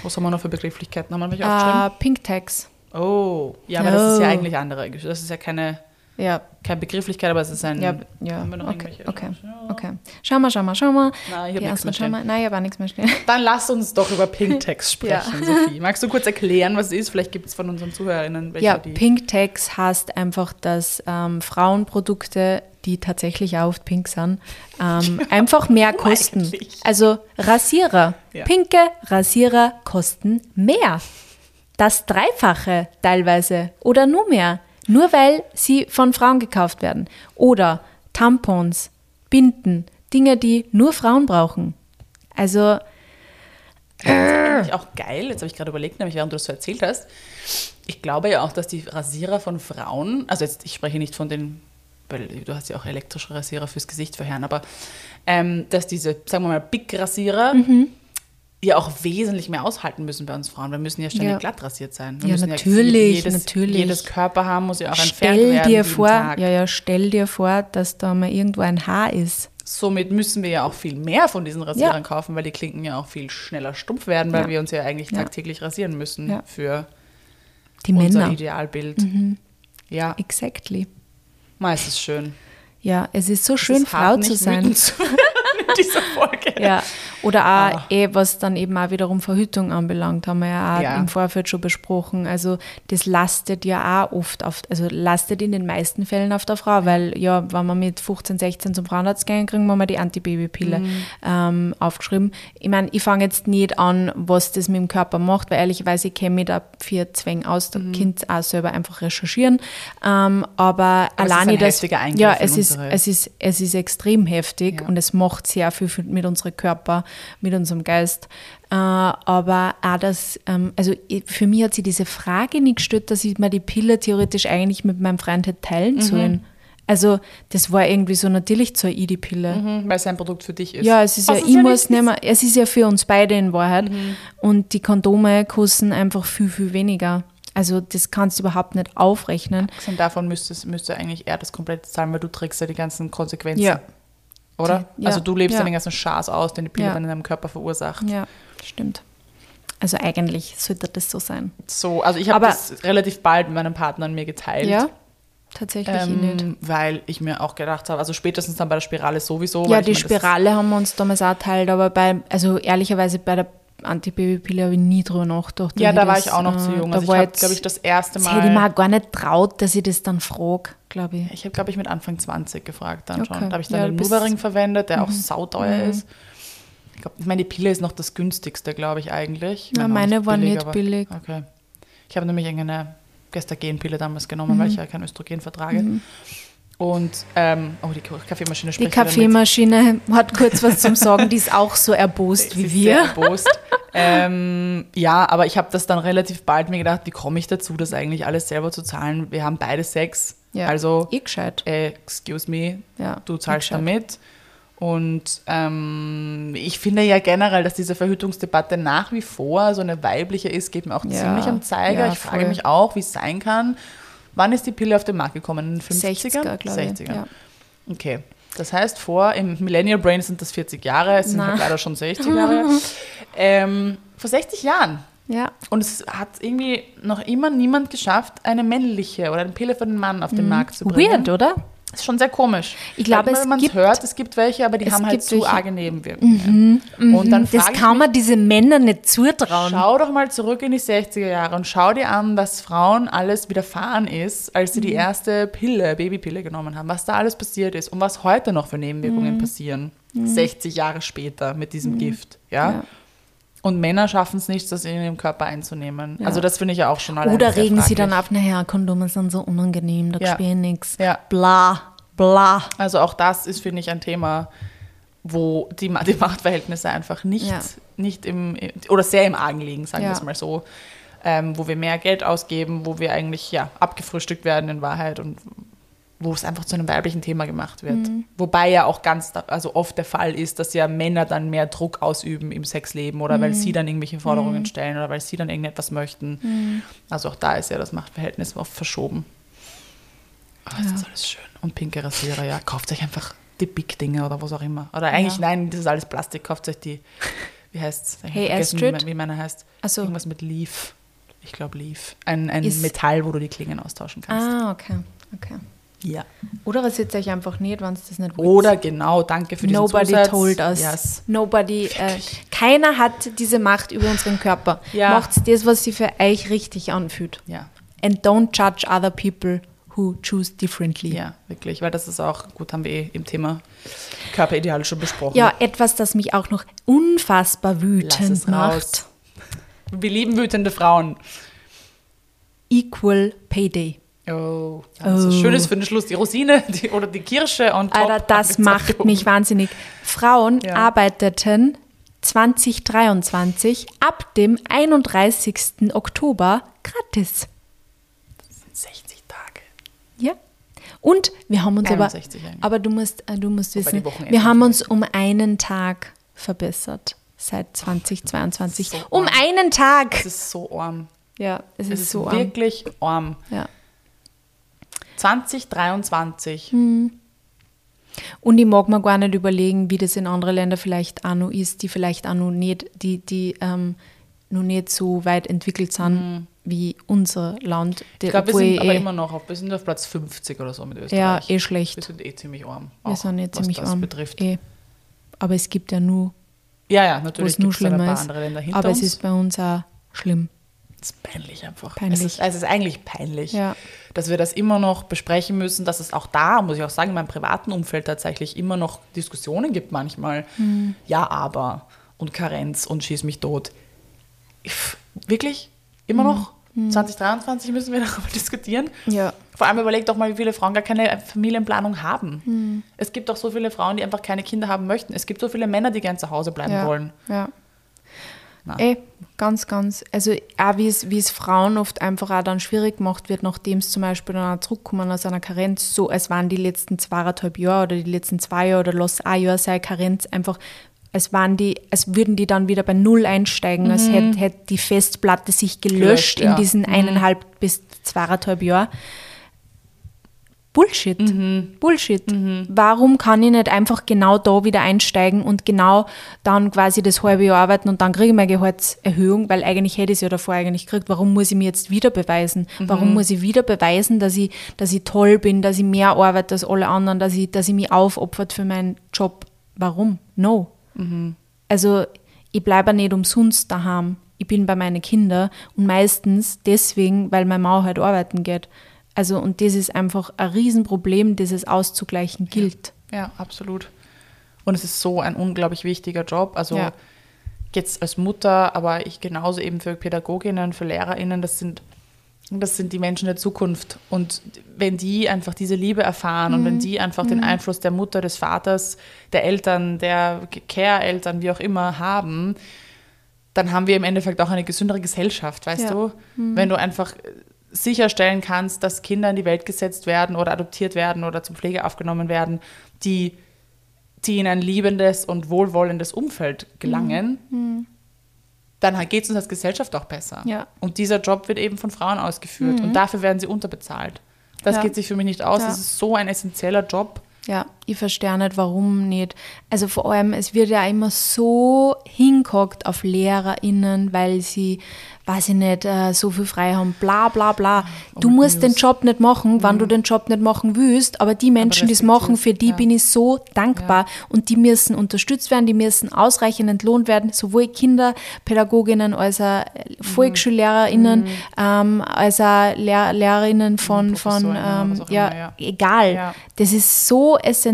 Was haben wir noch für Begrifflichkeiten? Haben wir welche aufgeschrieben? Äh, Pink Tags. Oh, ja, aber das ist ja Oh. eigentlich andere. Geschichte. Das ist ja keine, Ja, keine Begrifflichkeit, aber es ist ein. Ja, ja. Haben wir noch okay, okay, Ja. okay. Schau mal, schau mal, schau mal. Na, ich hab Die nichts mehr mal. Nein, ich habe nichts mehr stehen. Dann lass uns doch über Pink Text sprechen, Ja. Sophie. Magst du kurz erklären, was es ist? Vielleicht gibt es von unseren Zuhörerinnen welche, Ja, die. Pink Tags heißt einfach, dass ähm, Frauenprodukte, die tatsächlich auch oft pink sind, ähm, einfach mehr kosten. eigentlich? Also Rasierer, Ja. pinke Rasierer kosten mehr. Das Dreifache teilweise oder nur mehr. Nur weil sie von Frauen gekauft werden. Oder Tampons, Binden, Dinge, die nur Frauen brauchen. Also Das ist eigentlich auch geil, jetzt habe ich gerade überlegt, nämlich während du das so erzählt hast. Ich glaube ja auch, dass die Rasierer von Frauen, also jetzt, ich spreche nicht von den, weil du hast ja auch elektrische Rasierer fürs Gesicht für Herren, aber ähm, dass diese, sagen wir mal, Big-Rasierer Mhm. Ja auch wesentlich mehr aushalten müssen bei uns Frauen. Wir müssen ja ständig Ja. glatt rasiert sein. Wir Ja, natürlich, jedes, natürlich. Jedes Körperhaar muss ja auch entfernt stell werden. dir vor, Tag. ja, ja, stell dir vor, dass da mal irgendwo ein Haar ist. Somit müssen wir ja auch viel mehr von diesen Rasierern Ja. kaufen, weil die Klinken ja auch viel schneller stumpf werden, weil Ja. wir uns ja eigentlich Ja. tagtäglich rasieren müssen Ja. für Die unser Männer. Mhm. Idealbild. Ja, Exactly. mal ist es schön. Ja, es ist so Es schön, ist Frau zu sein. zu in dieser Folge. Ja, Oder auch, Ah. eh, was dann eben auch wiederum Verhütung anbelangt, haben wir ja auch Ja. im Vorfeld schon besprochen. Also das lastet ja auch oft auf, also lastet in den meisten Fällen auf der Frau, weil ja, wenn wir mit 15, 16 zum Frauenarzt gehen, kriegen wir mal die Antibabypille Mhm. ähm, aufgeschrieben. Ich meine, ich fange jetzt nicht an, was das mit dem Körper macht, weil ehrlicherweise ich kenne mich da für Zwänge aus, Mhm. da könnt ihr auch selber einfach recherchieren. Ähm, aber, ist alleine ein das, ja, es ist, unsere- es ist, es ist extrem heftig Ja. und es macht sehr viel mit unserem Körper, mit unserem Geist. Äh, aber auch das, ähm, also für mich hat sich diese Frage nicht gestellt, dass ich mir die Pille theoretisch eigentlich mit meinem Freund hätte Mhm. teilen sollen. Also das war irgendwie so, natürlich zahle ich die Pille. Mhm, weil es ein Produkt für dich ist. Ja, es ist Was ja, ich ja muss mehr, es ist ja für uns beide in Wahrheit. Mhm. Und die Kondome kosten einfach viel, viel weniger. Also das kannst du überhaupt nicht aufrechnen. Und davon müsste, müsste eigentlich er das komplett zahlen, weil du trägst ja die ganzen Konsequenzen. Ja. Oder? Ja, also du lebst ja. den ganzen Schaß aus, den die Pille Ja. dann in deinem Körper verursacht. Ja, stimmt. Also eigentlich sollte das so sein. So, also ich habe das relativ bald mit meinem Partner und mir geteilt. Ja, tatsächlich ich nicht. Ähm, weil ich mir auch gedacht habe, also spätestens dann bei der Spirale sowieso. Ja, die Spirale haben wir uns damals auch teilt, aber bei, also ehrlicherweise bei der Antibabypille habe ich nie drüber nachgedacht. Ja, da war das, ich auch noch zu äh, jung. Da Also ich war habe, jetzt- glaube ich, das erste das hätte ich mir Mal. auch gar nicht traut, dass ich das dann frage, glaube ich. Ich habe, glaube ich, mit Anfang 20 gefragt dann schon. Okay. Da habe ich dann Ja, den Mhm. Nuvaring verwendet, der auch sauteuer ist. Ich, glaub, ich meine, die Pille ist noch das günstigste, glaube ich, eigentlich. Ich Ja, meine, meine war nicht aber- billig. Okay. Ich habe nämlich irgendeine Gestagenpille damals genommen, Mhm. weil ich ja kein Östrogen vertrage. Und, ähm, oh, die Kaffeemaschine Die spricht mit. Kaffeemaschine hat kurz was zum Sagen, die ist auch so erbost wie wir. Erbost. ähm, ja, aber ich habe das dann relativ bald mir gedacht, wie komme ich dazu, das eigentlich alles selber zu zahlen? Wir haben beide Sex. Ja. Also, Eh gescheit. äh, excuse me, Ja, du zahlst damit. Und ähm, ich finde ja generell, dass diese Verhütungsdebatte nach wie vor so eine weibliche ist, geht mir auch Ja, ziemlich am Zeiger. ja, ich frage mich auch, wie es sein kann. Wann ist die Pille auf den Markt gekommen? In den 50ern? 60er, glaube ich. 60er. Ja. Okay. Das heißt, vor, im Millennial Brain sind das 40 Jahre, es sind Na. halt leider schon 60 Jahre. ähm, vor 60 Jahren. ja. Und es hat irgendwie noch immer niemand geschafft, eine männliche oder eine Pille für den Mann auf den Markt zu bringen. Mhm. Weird, oder? Das ist schon sehr komisch. Ich glaube, Weil, es wenn man gibt- hört, es gibt welche, aber die haben halt zu welche- Mhm, arge Nebenwirkungen. Und dann Das kann man diese Männer nicht zutrauen. schau doch mal zurück in die 60er Jahre und schau dir an, was Frauen alles widerfahren ist, als sie Mhm. die erste Pille, Babypille genommen haben, was da alles passiert ist und was heute noch für Mhm. Nebenwirkungen passieren, 60 Jahre später mit diesem Gift. Ja? Ja. Und Männer schaffen es nicht, das in ihrem Körper einzunehmen. Ja. Also das finde ich ja auch schon allein Oder regen sie dann ab, naja, Kondome sind so unangenehm, da Ja. spielt nichts. Ja. Bla, bla. Also auch das ist, finde ich, ein Thema, wo die, die Machtverhältnisse einfach nicht, Ja. nicht im, oder sehr im Argen liegen, sagen wir es mal so. Ähm, wo wir mehr Geld ausgeben, wo wir eigentlich ja, abgefrühstückt werden in Wahrheit und wo es einfach zu einem weiblichen Thema gemacht wird. Mhm. Wobei ja auch ganz, also oft der Fall ist, dass ja Männer dann mehr Druck ausüben im Sexleben oder Mhm. weil sie dann irgendwelche Forderungen stellen oder weil sie dann irgendetwas möchten. Mhm. Also auch da ist ja das Machtverhältnis oft verschoben. Aber es ist alles schön. Und pinke Rasierer, ja. Kauft euch einfach die Big-Dinge oder was auch immer. Oder eigentlich, Ja. nein, das ist alles Plastik. Kauft euch die, wie heißt es? Hey Astrid? wie, wie meine heißt. So. Irgendwas mit Leaf. Ich glaube Leaf. Ein, ein Ist- Metall, wo du die Klingen austauschen kannst. Ah, okay. okay. Ja. Oder rasiert euch einfach nicht, wenn es das nicht wollt. Oder genau, danke für diesen Nobody Zusatz. told us. Yes. Nobody, äh, keiner hat diese Macht über unseren Körper. Ja. Macht das, was sie für euch richtig anfühlt. Ja. And don't judge other people who choose differently. Ja, wirklich. Weil das ist auch, gut, haben wir eh im Thema Körperideale schon besprochen. Ja, etwas, das mich auch noch unfassbar wütend es macht. Wir lieben wütende Frauen. Equal Pay Day. Oh, das ist Oh. Schönes für den Schluss. Die Rosine die, oder die Kirsche und Alter, das macht mich wahnsinnig. Frauen Ja. arbeiteten 2023 ab dem 31. Oktober gratis. 60 Tage. Ja. Und wir haben uns aber, 61 eigentlich. aber du musst, äh, du musst wissen, wir haben sind uns um einen Tag verbessert seit 2022. So um arm. einen Tag. Es ist so arm. Ja, es, Es ist, ist so arm. wirklich arm. Ja. 2023. Hm. Und ich mag mir gar nicht überlegen, wie das in anderen Ländern vielleicht auch noch ist, die vielleicht auch noch nicht, die, die ähm, noch nicht so weit entwickelt sind wie unser Land. Ich glaube, wir sind aber eh- immer noch auf, wir sind auf Platz 50 oder so mit Österreich. Ja, eh Wir schlecht. sind eh ziemlich arm. Wir auch, sind eh was ziemlich das arm. betrifft. Eh. Aber es gibt ja nur Ja, ja, wo natürlich es nur gibt es ein schlimmer paar ist. andere Länder hinter Aber uns. es ist bei uns auch schlimm. Es ist peinlich einfach. Peinlich. Es, ist, es ist eigentlich peinlich, Ja. dass wir das immer noch besprechen müssen, dass es auch da, muss ich auch sagen, in meinem privaten Umfeld tatsächlich immer noch Diskussionen gibt manchmal. Hm. Ja, aber und Karenz und schieß mich tot. Ich, wirklich? Immer Hm. noch? 2023 müssen wir darüber diskutieren. Ja. Vor allem überlegt doch mal, wie viele Frauen gar keine Familienplanung haben. Hm. Es gibt auch so viele Frauen, die einfach keine Kinder haben möchten. Es gibt so viele Männer, die gern zu Hause bleiben ja. wollen. Ja. Na. Ey, ganz, ganz. Also auch wie es, wie es Frauen oft einfach auch dann schwierig gemacht wird, nachdem es zum Beispiel dann auch zurückkommen aus einer Karenz, so als waren die letzten zweieinhalb Jahre oder die letzten zwei Jahre oder lass ein Jahr sein Karenz einfach, als waren die, als würden die dann wieder bei Null einsteigen, als hätte, hätte die Festplatte sich gelöscht, Gelöscht, in ja. diesen eineinhalb bis zweieinhalb Jahren. Bullshit. Bullshit. Warum kann ich nicht einfach genau da wieder einsteigen und genau dann quasi das halbe Jahr arbeiten und dann kriege ich meine Gehaltserhöhung, weil eigentlich hätte ich es ja davor eigentlich gekriegt. Warum muss ich mir jetzt wieder beweisen? Warum muss ich wieder beweisen, dass ich, dass ich toll bin, dass ich mehr arbeite als alle anderen, dass ich, dass ich mich aufopfert für meinen Job? Warum? No. Also ich bleibe nicht umsonst daheim. Ich bin bei meinen Kindern und meistens deswegen, weil meine Mama halt arbeiten geht. Also und das ist einfach ein Riesenproblem, das es auszugleichen gilt. Ja, absolut. Und es ist so ein unglaublich wichtiger Job. Also Ja. jetzt als Mutter, aber ich genauso eben für Pädagoginnen, für LehrerInnen, das sind, das sind die Menschen der Zukunft. Und wenn die einfach diese Liebe erfahren und wenn die einfach den Einfluss der Mutter, des Vaters, der Eltern, der Care-Eltern, wie auch immer, haben, dann haben wir im Endeffekt auch eine gesündere Gesellschaft, weißt Ja. du? Wenn du einfach sicherstellen kannst, dass Kinder in die Welt gesetzt werden oder adoptiert werden oder zur Pflege aufgenommen werden, die, die in ein liebendes und wohlwollendes Umfeld gelangen, dann geht es uns als Gesellschaft auch besser. Ja. Und dieser Job wird eben von Frauen ausgeführt und dafür werden sie unterbezahlt. Das Ja. geht sich für mich nicht aus. Ja. Das ist so ein essentieller Job. Ja, ich verstehe nicht, warum nicht. Also vor allem, es wird ja immer so hingehockt auf LehrerInnen, weil sie, weiß ich nicht, äh, so viel frei haben, bla bla bla. Du Und musst den News. Job nicht machen, wann du den Job nicht machen willst, aber die Menschen, die es machen, für die ja. bin ich so dankbar und die müssen unterstützt werden, die müssen ausreichend entlohnt werden, sowohl Kinderpädagoginnen als auch VolksschullehrerInnen, ähm, als auch Lehr Lehrerinnen von, von Professoren, ja, ähm, ja, immer, ja. egal. Ja. Das ist so essentiell.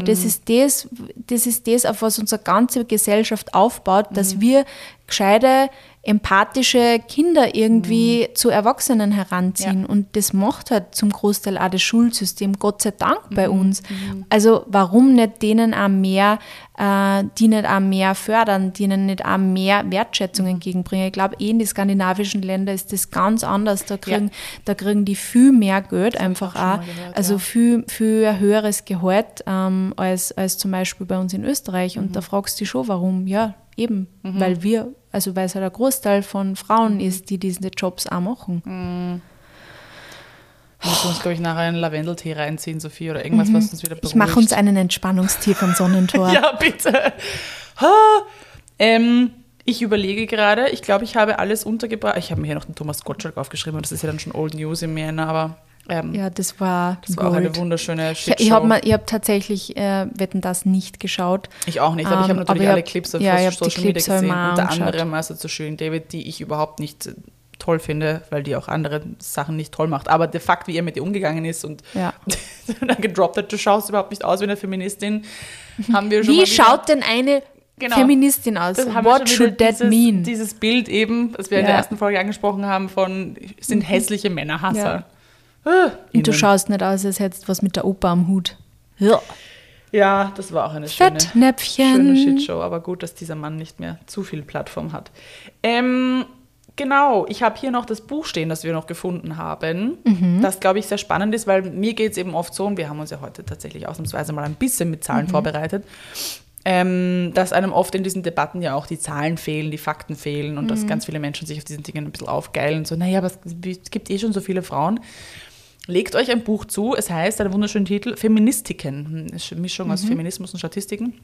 Mhm. Das, ist das, das ist das, auf was unsere ganze Gesellschaft aufbaut, dass Mhm. wir gescheite, empathische Kinder irgendwie zu Erwachsenen heranziehen. Mhm. Ja. Und das macht halt zum Großteil auch das Schulsystem, Gott sei Dank, bei Mhm. uns. Also warum nicht denen auch mehr, äh, die nicht auch mehr fördern, denen nicht auch mehr Wertschätzung Mhm. entgegenbringen? Ich glaube, eh in den skandinavischen Ländern ist das ganz anders. Da kriegen, da kriegen die viel mehr Geld einfach auch gehört, also ja. viel, viel ein höheres Gehalt ähm, als, als zum Beispiel bei uns in Österreich. Und Mhm. da fragst du dich schon, warum? Ja, eben, weil wir, also weil es halt ein Großteil von Frauen Mhm. ist, die diese Jobs auch machen. Wir müssen uns, glaube ich, nachher einen Lavendeltee reinziehen, Sophie, oder irgendwas, was uns wieder beruhigt. Ich mache uns einen Entspannungstee vom Sonnentor. Ja, bitte. Ähm, ich überlege gerade, ich glaube, ich habe alles untergebracht. Ich habe mir hier noch den Thomas Gottschalk aufgeschrieben, das ist ja dann schon Old News im Jänner, aber ähm, Ja, das war, das war auch eine wunderschöne Shitshow. ich habe hab tatsächlich äh, Wetten das nicht geschaut. Ich auch nicht, aber ich habe Ähm, natürlich alle hab- Clips auf ja, Social Media gesehen. Unter angeschaut. anderem also zu Schön David, die ich überhaupt nicht äh, toll finde, weil die auch andere Sachen nicht toll macht. Aber der Fakt, wie er mit ihr umgegangen ist und Ja. dann gedroppt hat, du schaust überhaupt nicht aus wie eine Feministin, haben wir schon Wie schaut denn eine Genau. Feministin aus? What should that dieses, mean? Dieses Bild eben, das wir in Ja. der ersten Folge angesprochen haben, von sind hässliche Männerhasser. Ah, Und du schaust nicht aus, als hättest du was mit der Oper am Hut. Ja. Ja, das war auch eine schöne, schöne Shitshow, aber gut, dass dieser Mann nicht mehr zu viel Plattform hat. Ähm, genau, ich habe hier noch das Buch stehen, das wir noch gefunden haben, Mhm. das, glaube ich, sehr spannend ist, weil mir geht es eben oft so, und wir haben uns ja heute tatsächlich ausnahmsweise mal ein bisschen mit Mhm. Zahlen vorbereitet, ähm, dass einem oft in diesen Debatten ja auch die Zahlen fehlen, die Fakten fehlen und Mhm. dass ganz viele Menschen sich auf diesen Dingen ein bisschen aufgeilen so, naja, aber es gibt eh schon so viele Frauen. Legt euch ein Buch zu, es heißt, einen wunderschönen Titel, Feministiken, eine Mischung Mhm. aus Feminismus und Statistiken.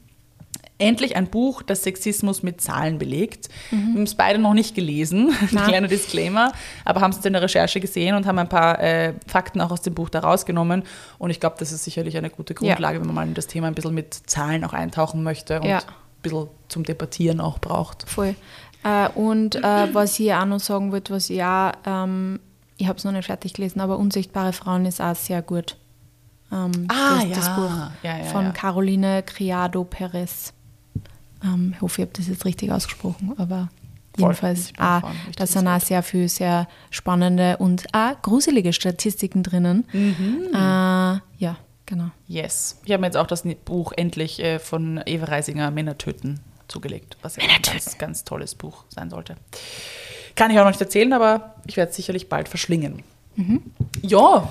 Endlich ein Buch, das Sexismus mit Zahlen belegt. Wir haben es beide noch nicht gelesen, kleiner Disclaimer, aber haben es in der Recherche gesehen und haben ein paar äh, Fakten auch aus dem Buch da rausgenommen. Und ich glaube, das ist sicherlich eine gute Grundlage, wenn man mal in das Thema ein bisschen mit Zahlen auch eintauchen möchte und Ja. ein bisschen zum Debattieren auch braucht. Voll. Äh, und äh, was ich auch noch sagen wollte, was ich auch, ähm, ich habe es noch nicht fertig gelesen, aber Unsichtbare Frauen ist auch sehr gut. Ähm, Ah, das, das ja. Buch Ja, ja, von. Caroline Criado Perez. Ähm, ich hoffe, ich habe das jetzt richtig ausgesprochen, aber Voll. jedenfalls wichtiges da sind auch sehr viele sehr spannende und auch gruselige Statistiken drinnen. Mhm. Äh, ja, genau. Yes. Ich habe mir jetzt auch das Buch endlich äh, von Eva Reisinger Männer töten zugelegt, was ja ein ganz, ganz tolles Buch sein sollte. Kann ich auch noch nicht erzählen, aber ich werde es sicherlich bald verschlingen. Ja,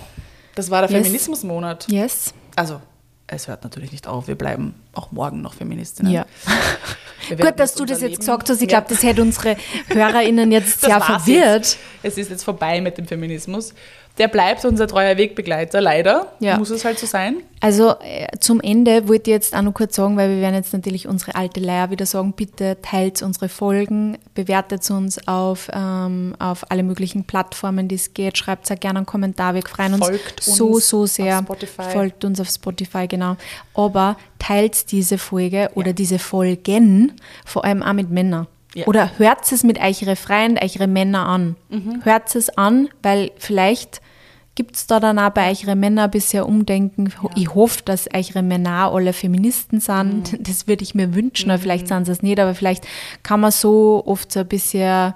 das war der Yes. Feminismusmonat. Yes. Also, es hört natürlich nicht auf. Wir bleiben auch morgen noch Feministinnen. Ja. Gut, dass du das jetzt gesagt hast. Ich glaube, das hätte unsere HörerInnen jetzt Das sehr verwirrt. Jetzt. Es ist jetzt vorbei mit dem Feminismus. Der bleibt unser treuer Wegbegleiter, leider. Ja. Muss es halt so sein. Also äh, zum Ende wollte ich jetzt auch noch kurz sagen, weil wir werden jetzt natürlich unsere alte Leier wieder sagen, bitte teilt unsere Folgen, bewertet uns auf, ähm, auf alle möglichen Plattformen, die es geht, schreibt auch gerne einen Kommentar, wir freuen uns Folgt so, uns so auf sehr. Spotify. Folgt uns auf Spotify, genau. Aber teilt diese Folge oder diese Folgen vor allem auch mit Männern. Ja. Oder hört es mit eure Freunde, eure Männer an. Mhm. Hört es an, weil vielleicht gibt es da dann auch bei eure Männer ein bisschen Umdenken. Ich hoffe, dass eure Männer alle Feministen sind. Mhm. Das würde ich mir wünschen. Aber Vielleicht sind sie es nicht, aber vielleicht kann man so oft so ein bisschen,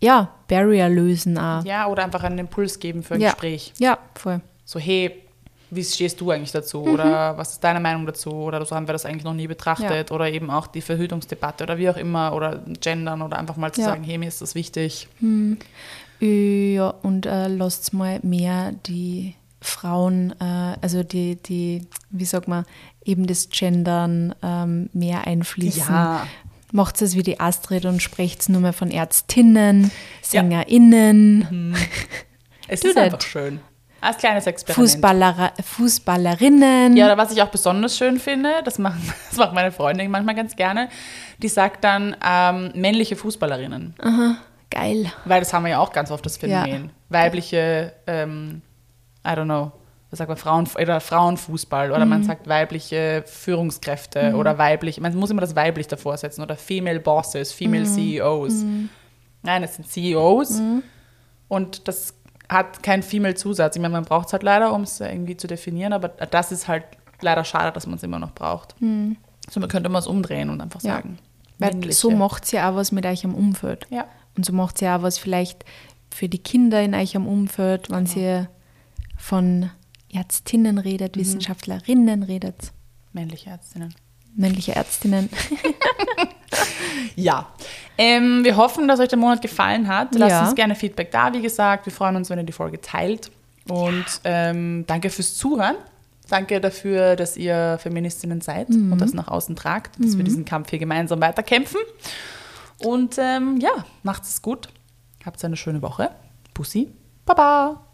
ja, Barrier lösen auch. Ja, oder einfach einen Impuls geben für ein ja. Gespräch. Ja, voll. So, hey, wie stehst du eigentlich dazu? Mhm. Oder was ist deine Meinung dazu? Oder so haben wir das eigentlich noch nie betrachtet. Oder eben auch die Verhütungsdebatte oder wie auch immer. Oder Gendern oder einfach mal zu Ja. sagen, hey, mir ist das wichtig. Ja, und äh, lasst mal mehr die Frauen, äh, also die, die, wie sagt man, eben das Gendern ähm, mehr einfließen. Ja. Macht es wie die Astrid und sprecht nur mehr von Ärztinnen, SängerInnen, Es Do ist that. einfach schön. Als kleines Experiment. Fußballer, Fußballerinnen. Ja, oder was ich auch besonders schön finde, das machen, das macht meine Freundin manchmal ganz gerne, die sagt dann ähm, männliche Fußballerinnen. Geil. Weil das haben wir ja auch ganz oft das Ja. Phänomen. Weibliche, ähm, I don't know, was sagt man, Frauen, oder Frauenfußball Mhm. oder man sagt weibliche Führungskräfte oder weiblich, man muss immer das weiblich davor setzen oder Female Bosses, Female Mhm. CEOs. Nein, es sind CEOs und das hat keinen Female-Zusatz. Ich meine, man braucht es halt leider, um es irgendwie zu definieren, aber das ist halt leider schade, dass man es immer noch braucht. So, man könnte mal es umdrehen und einfach Mhm. Ja. sagen. Weil männliche. so macht es ja auch was mit euch am Umfeld. Ja. Und so macht ja auch was vielleicht für die Kinder in euch am Umfeld, wenn sie von Ärztinnen redet, Mhm. Wissenschaftlerinnen redet, männliche Ärztinnen. männliche Ärztinnen. Ja. Ähm, wir hoffen, dass euch der Monat gefallen hat. Lasst Ja. uns gerne Feedback da, wie gesagt. Wir freuen uns, wenn ihr die Folge teilt. Und ähm, danke fürs Zuhören. Danke dafür, dass ihr Feministinnen seid und das nach außen tragt, dass wir diesen Kampf hier gemeinsam weiterkämpfen. Und ähm, ja, macht es gut. Habt eine schöne Woche. Pussy. Baba.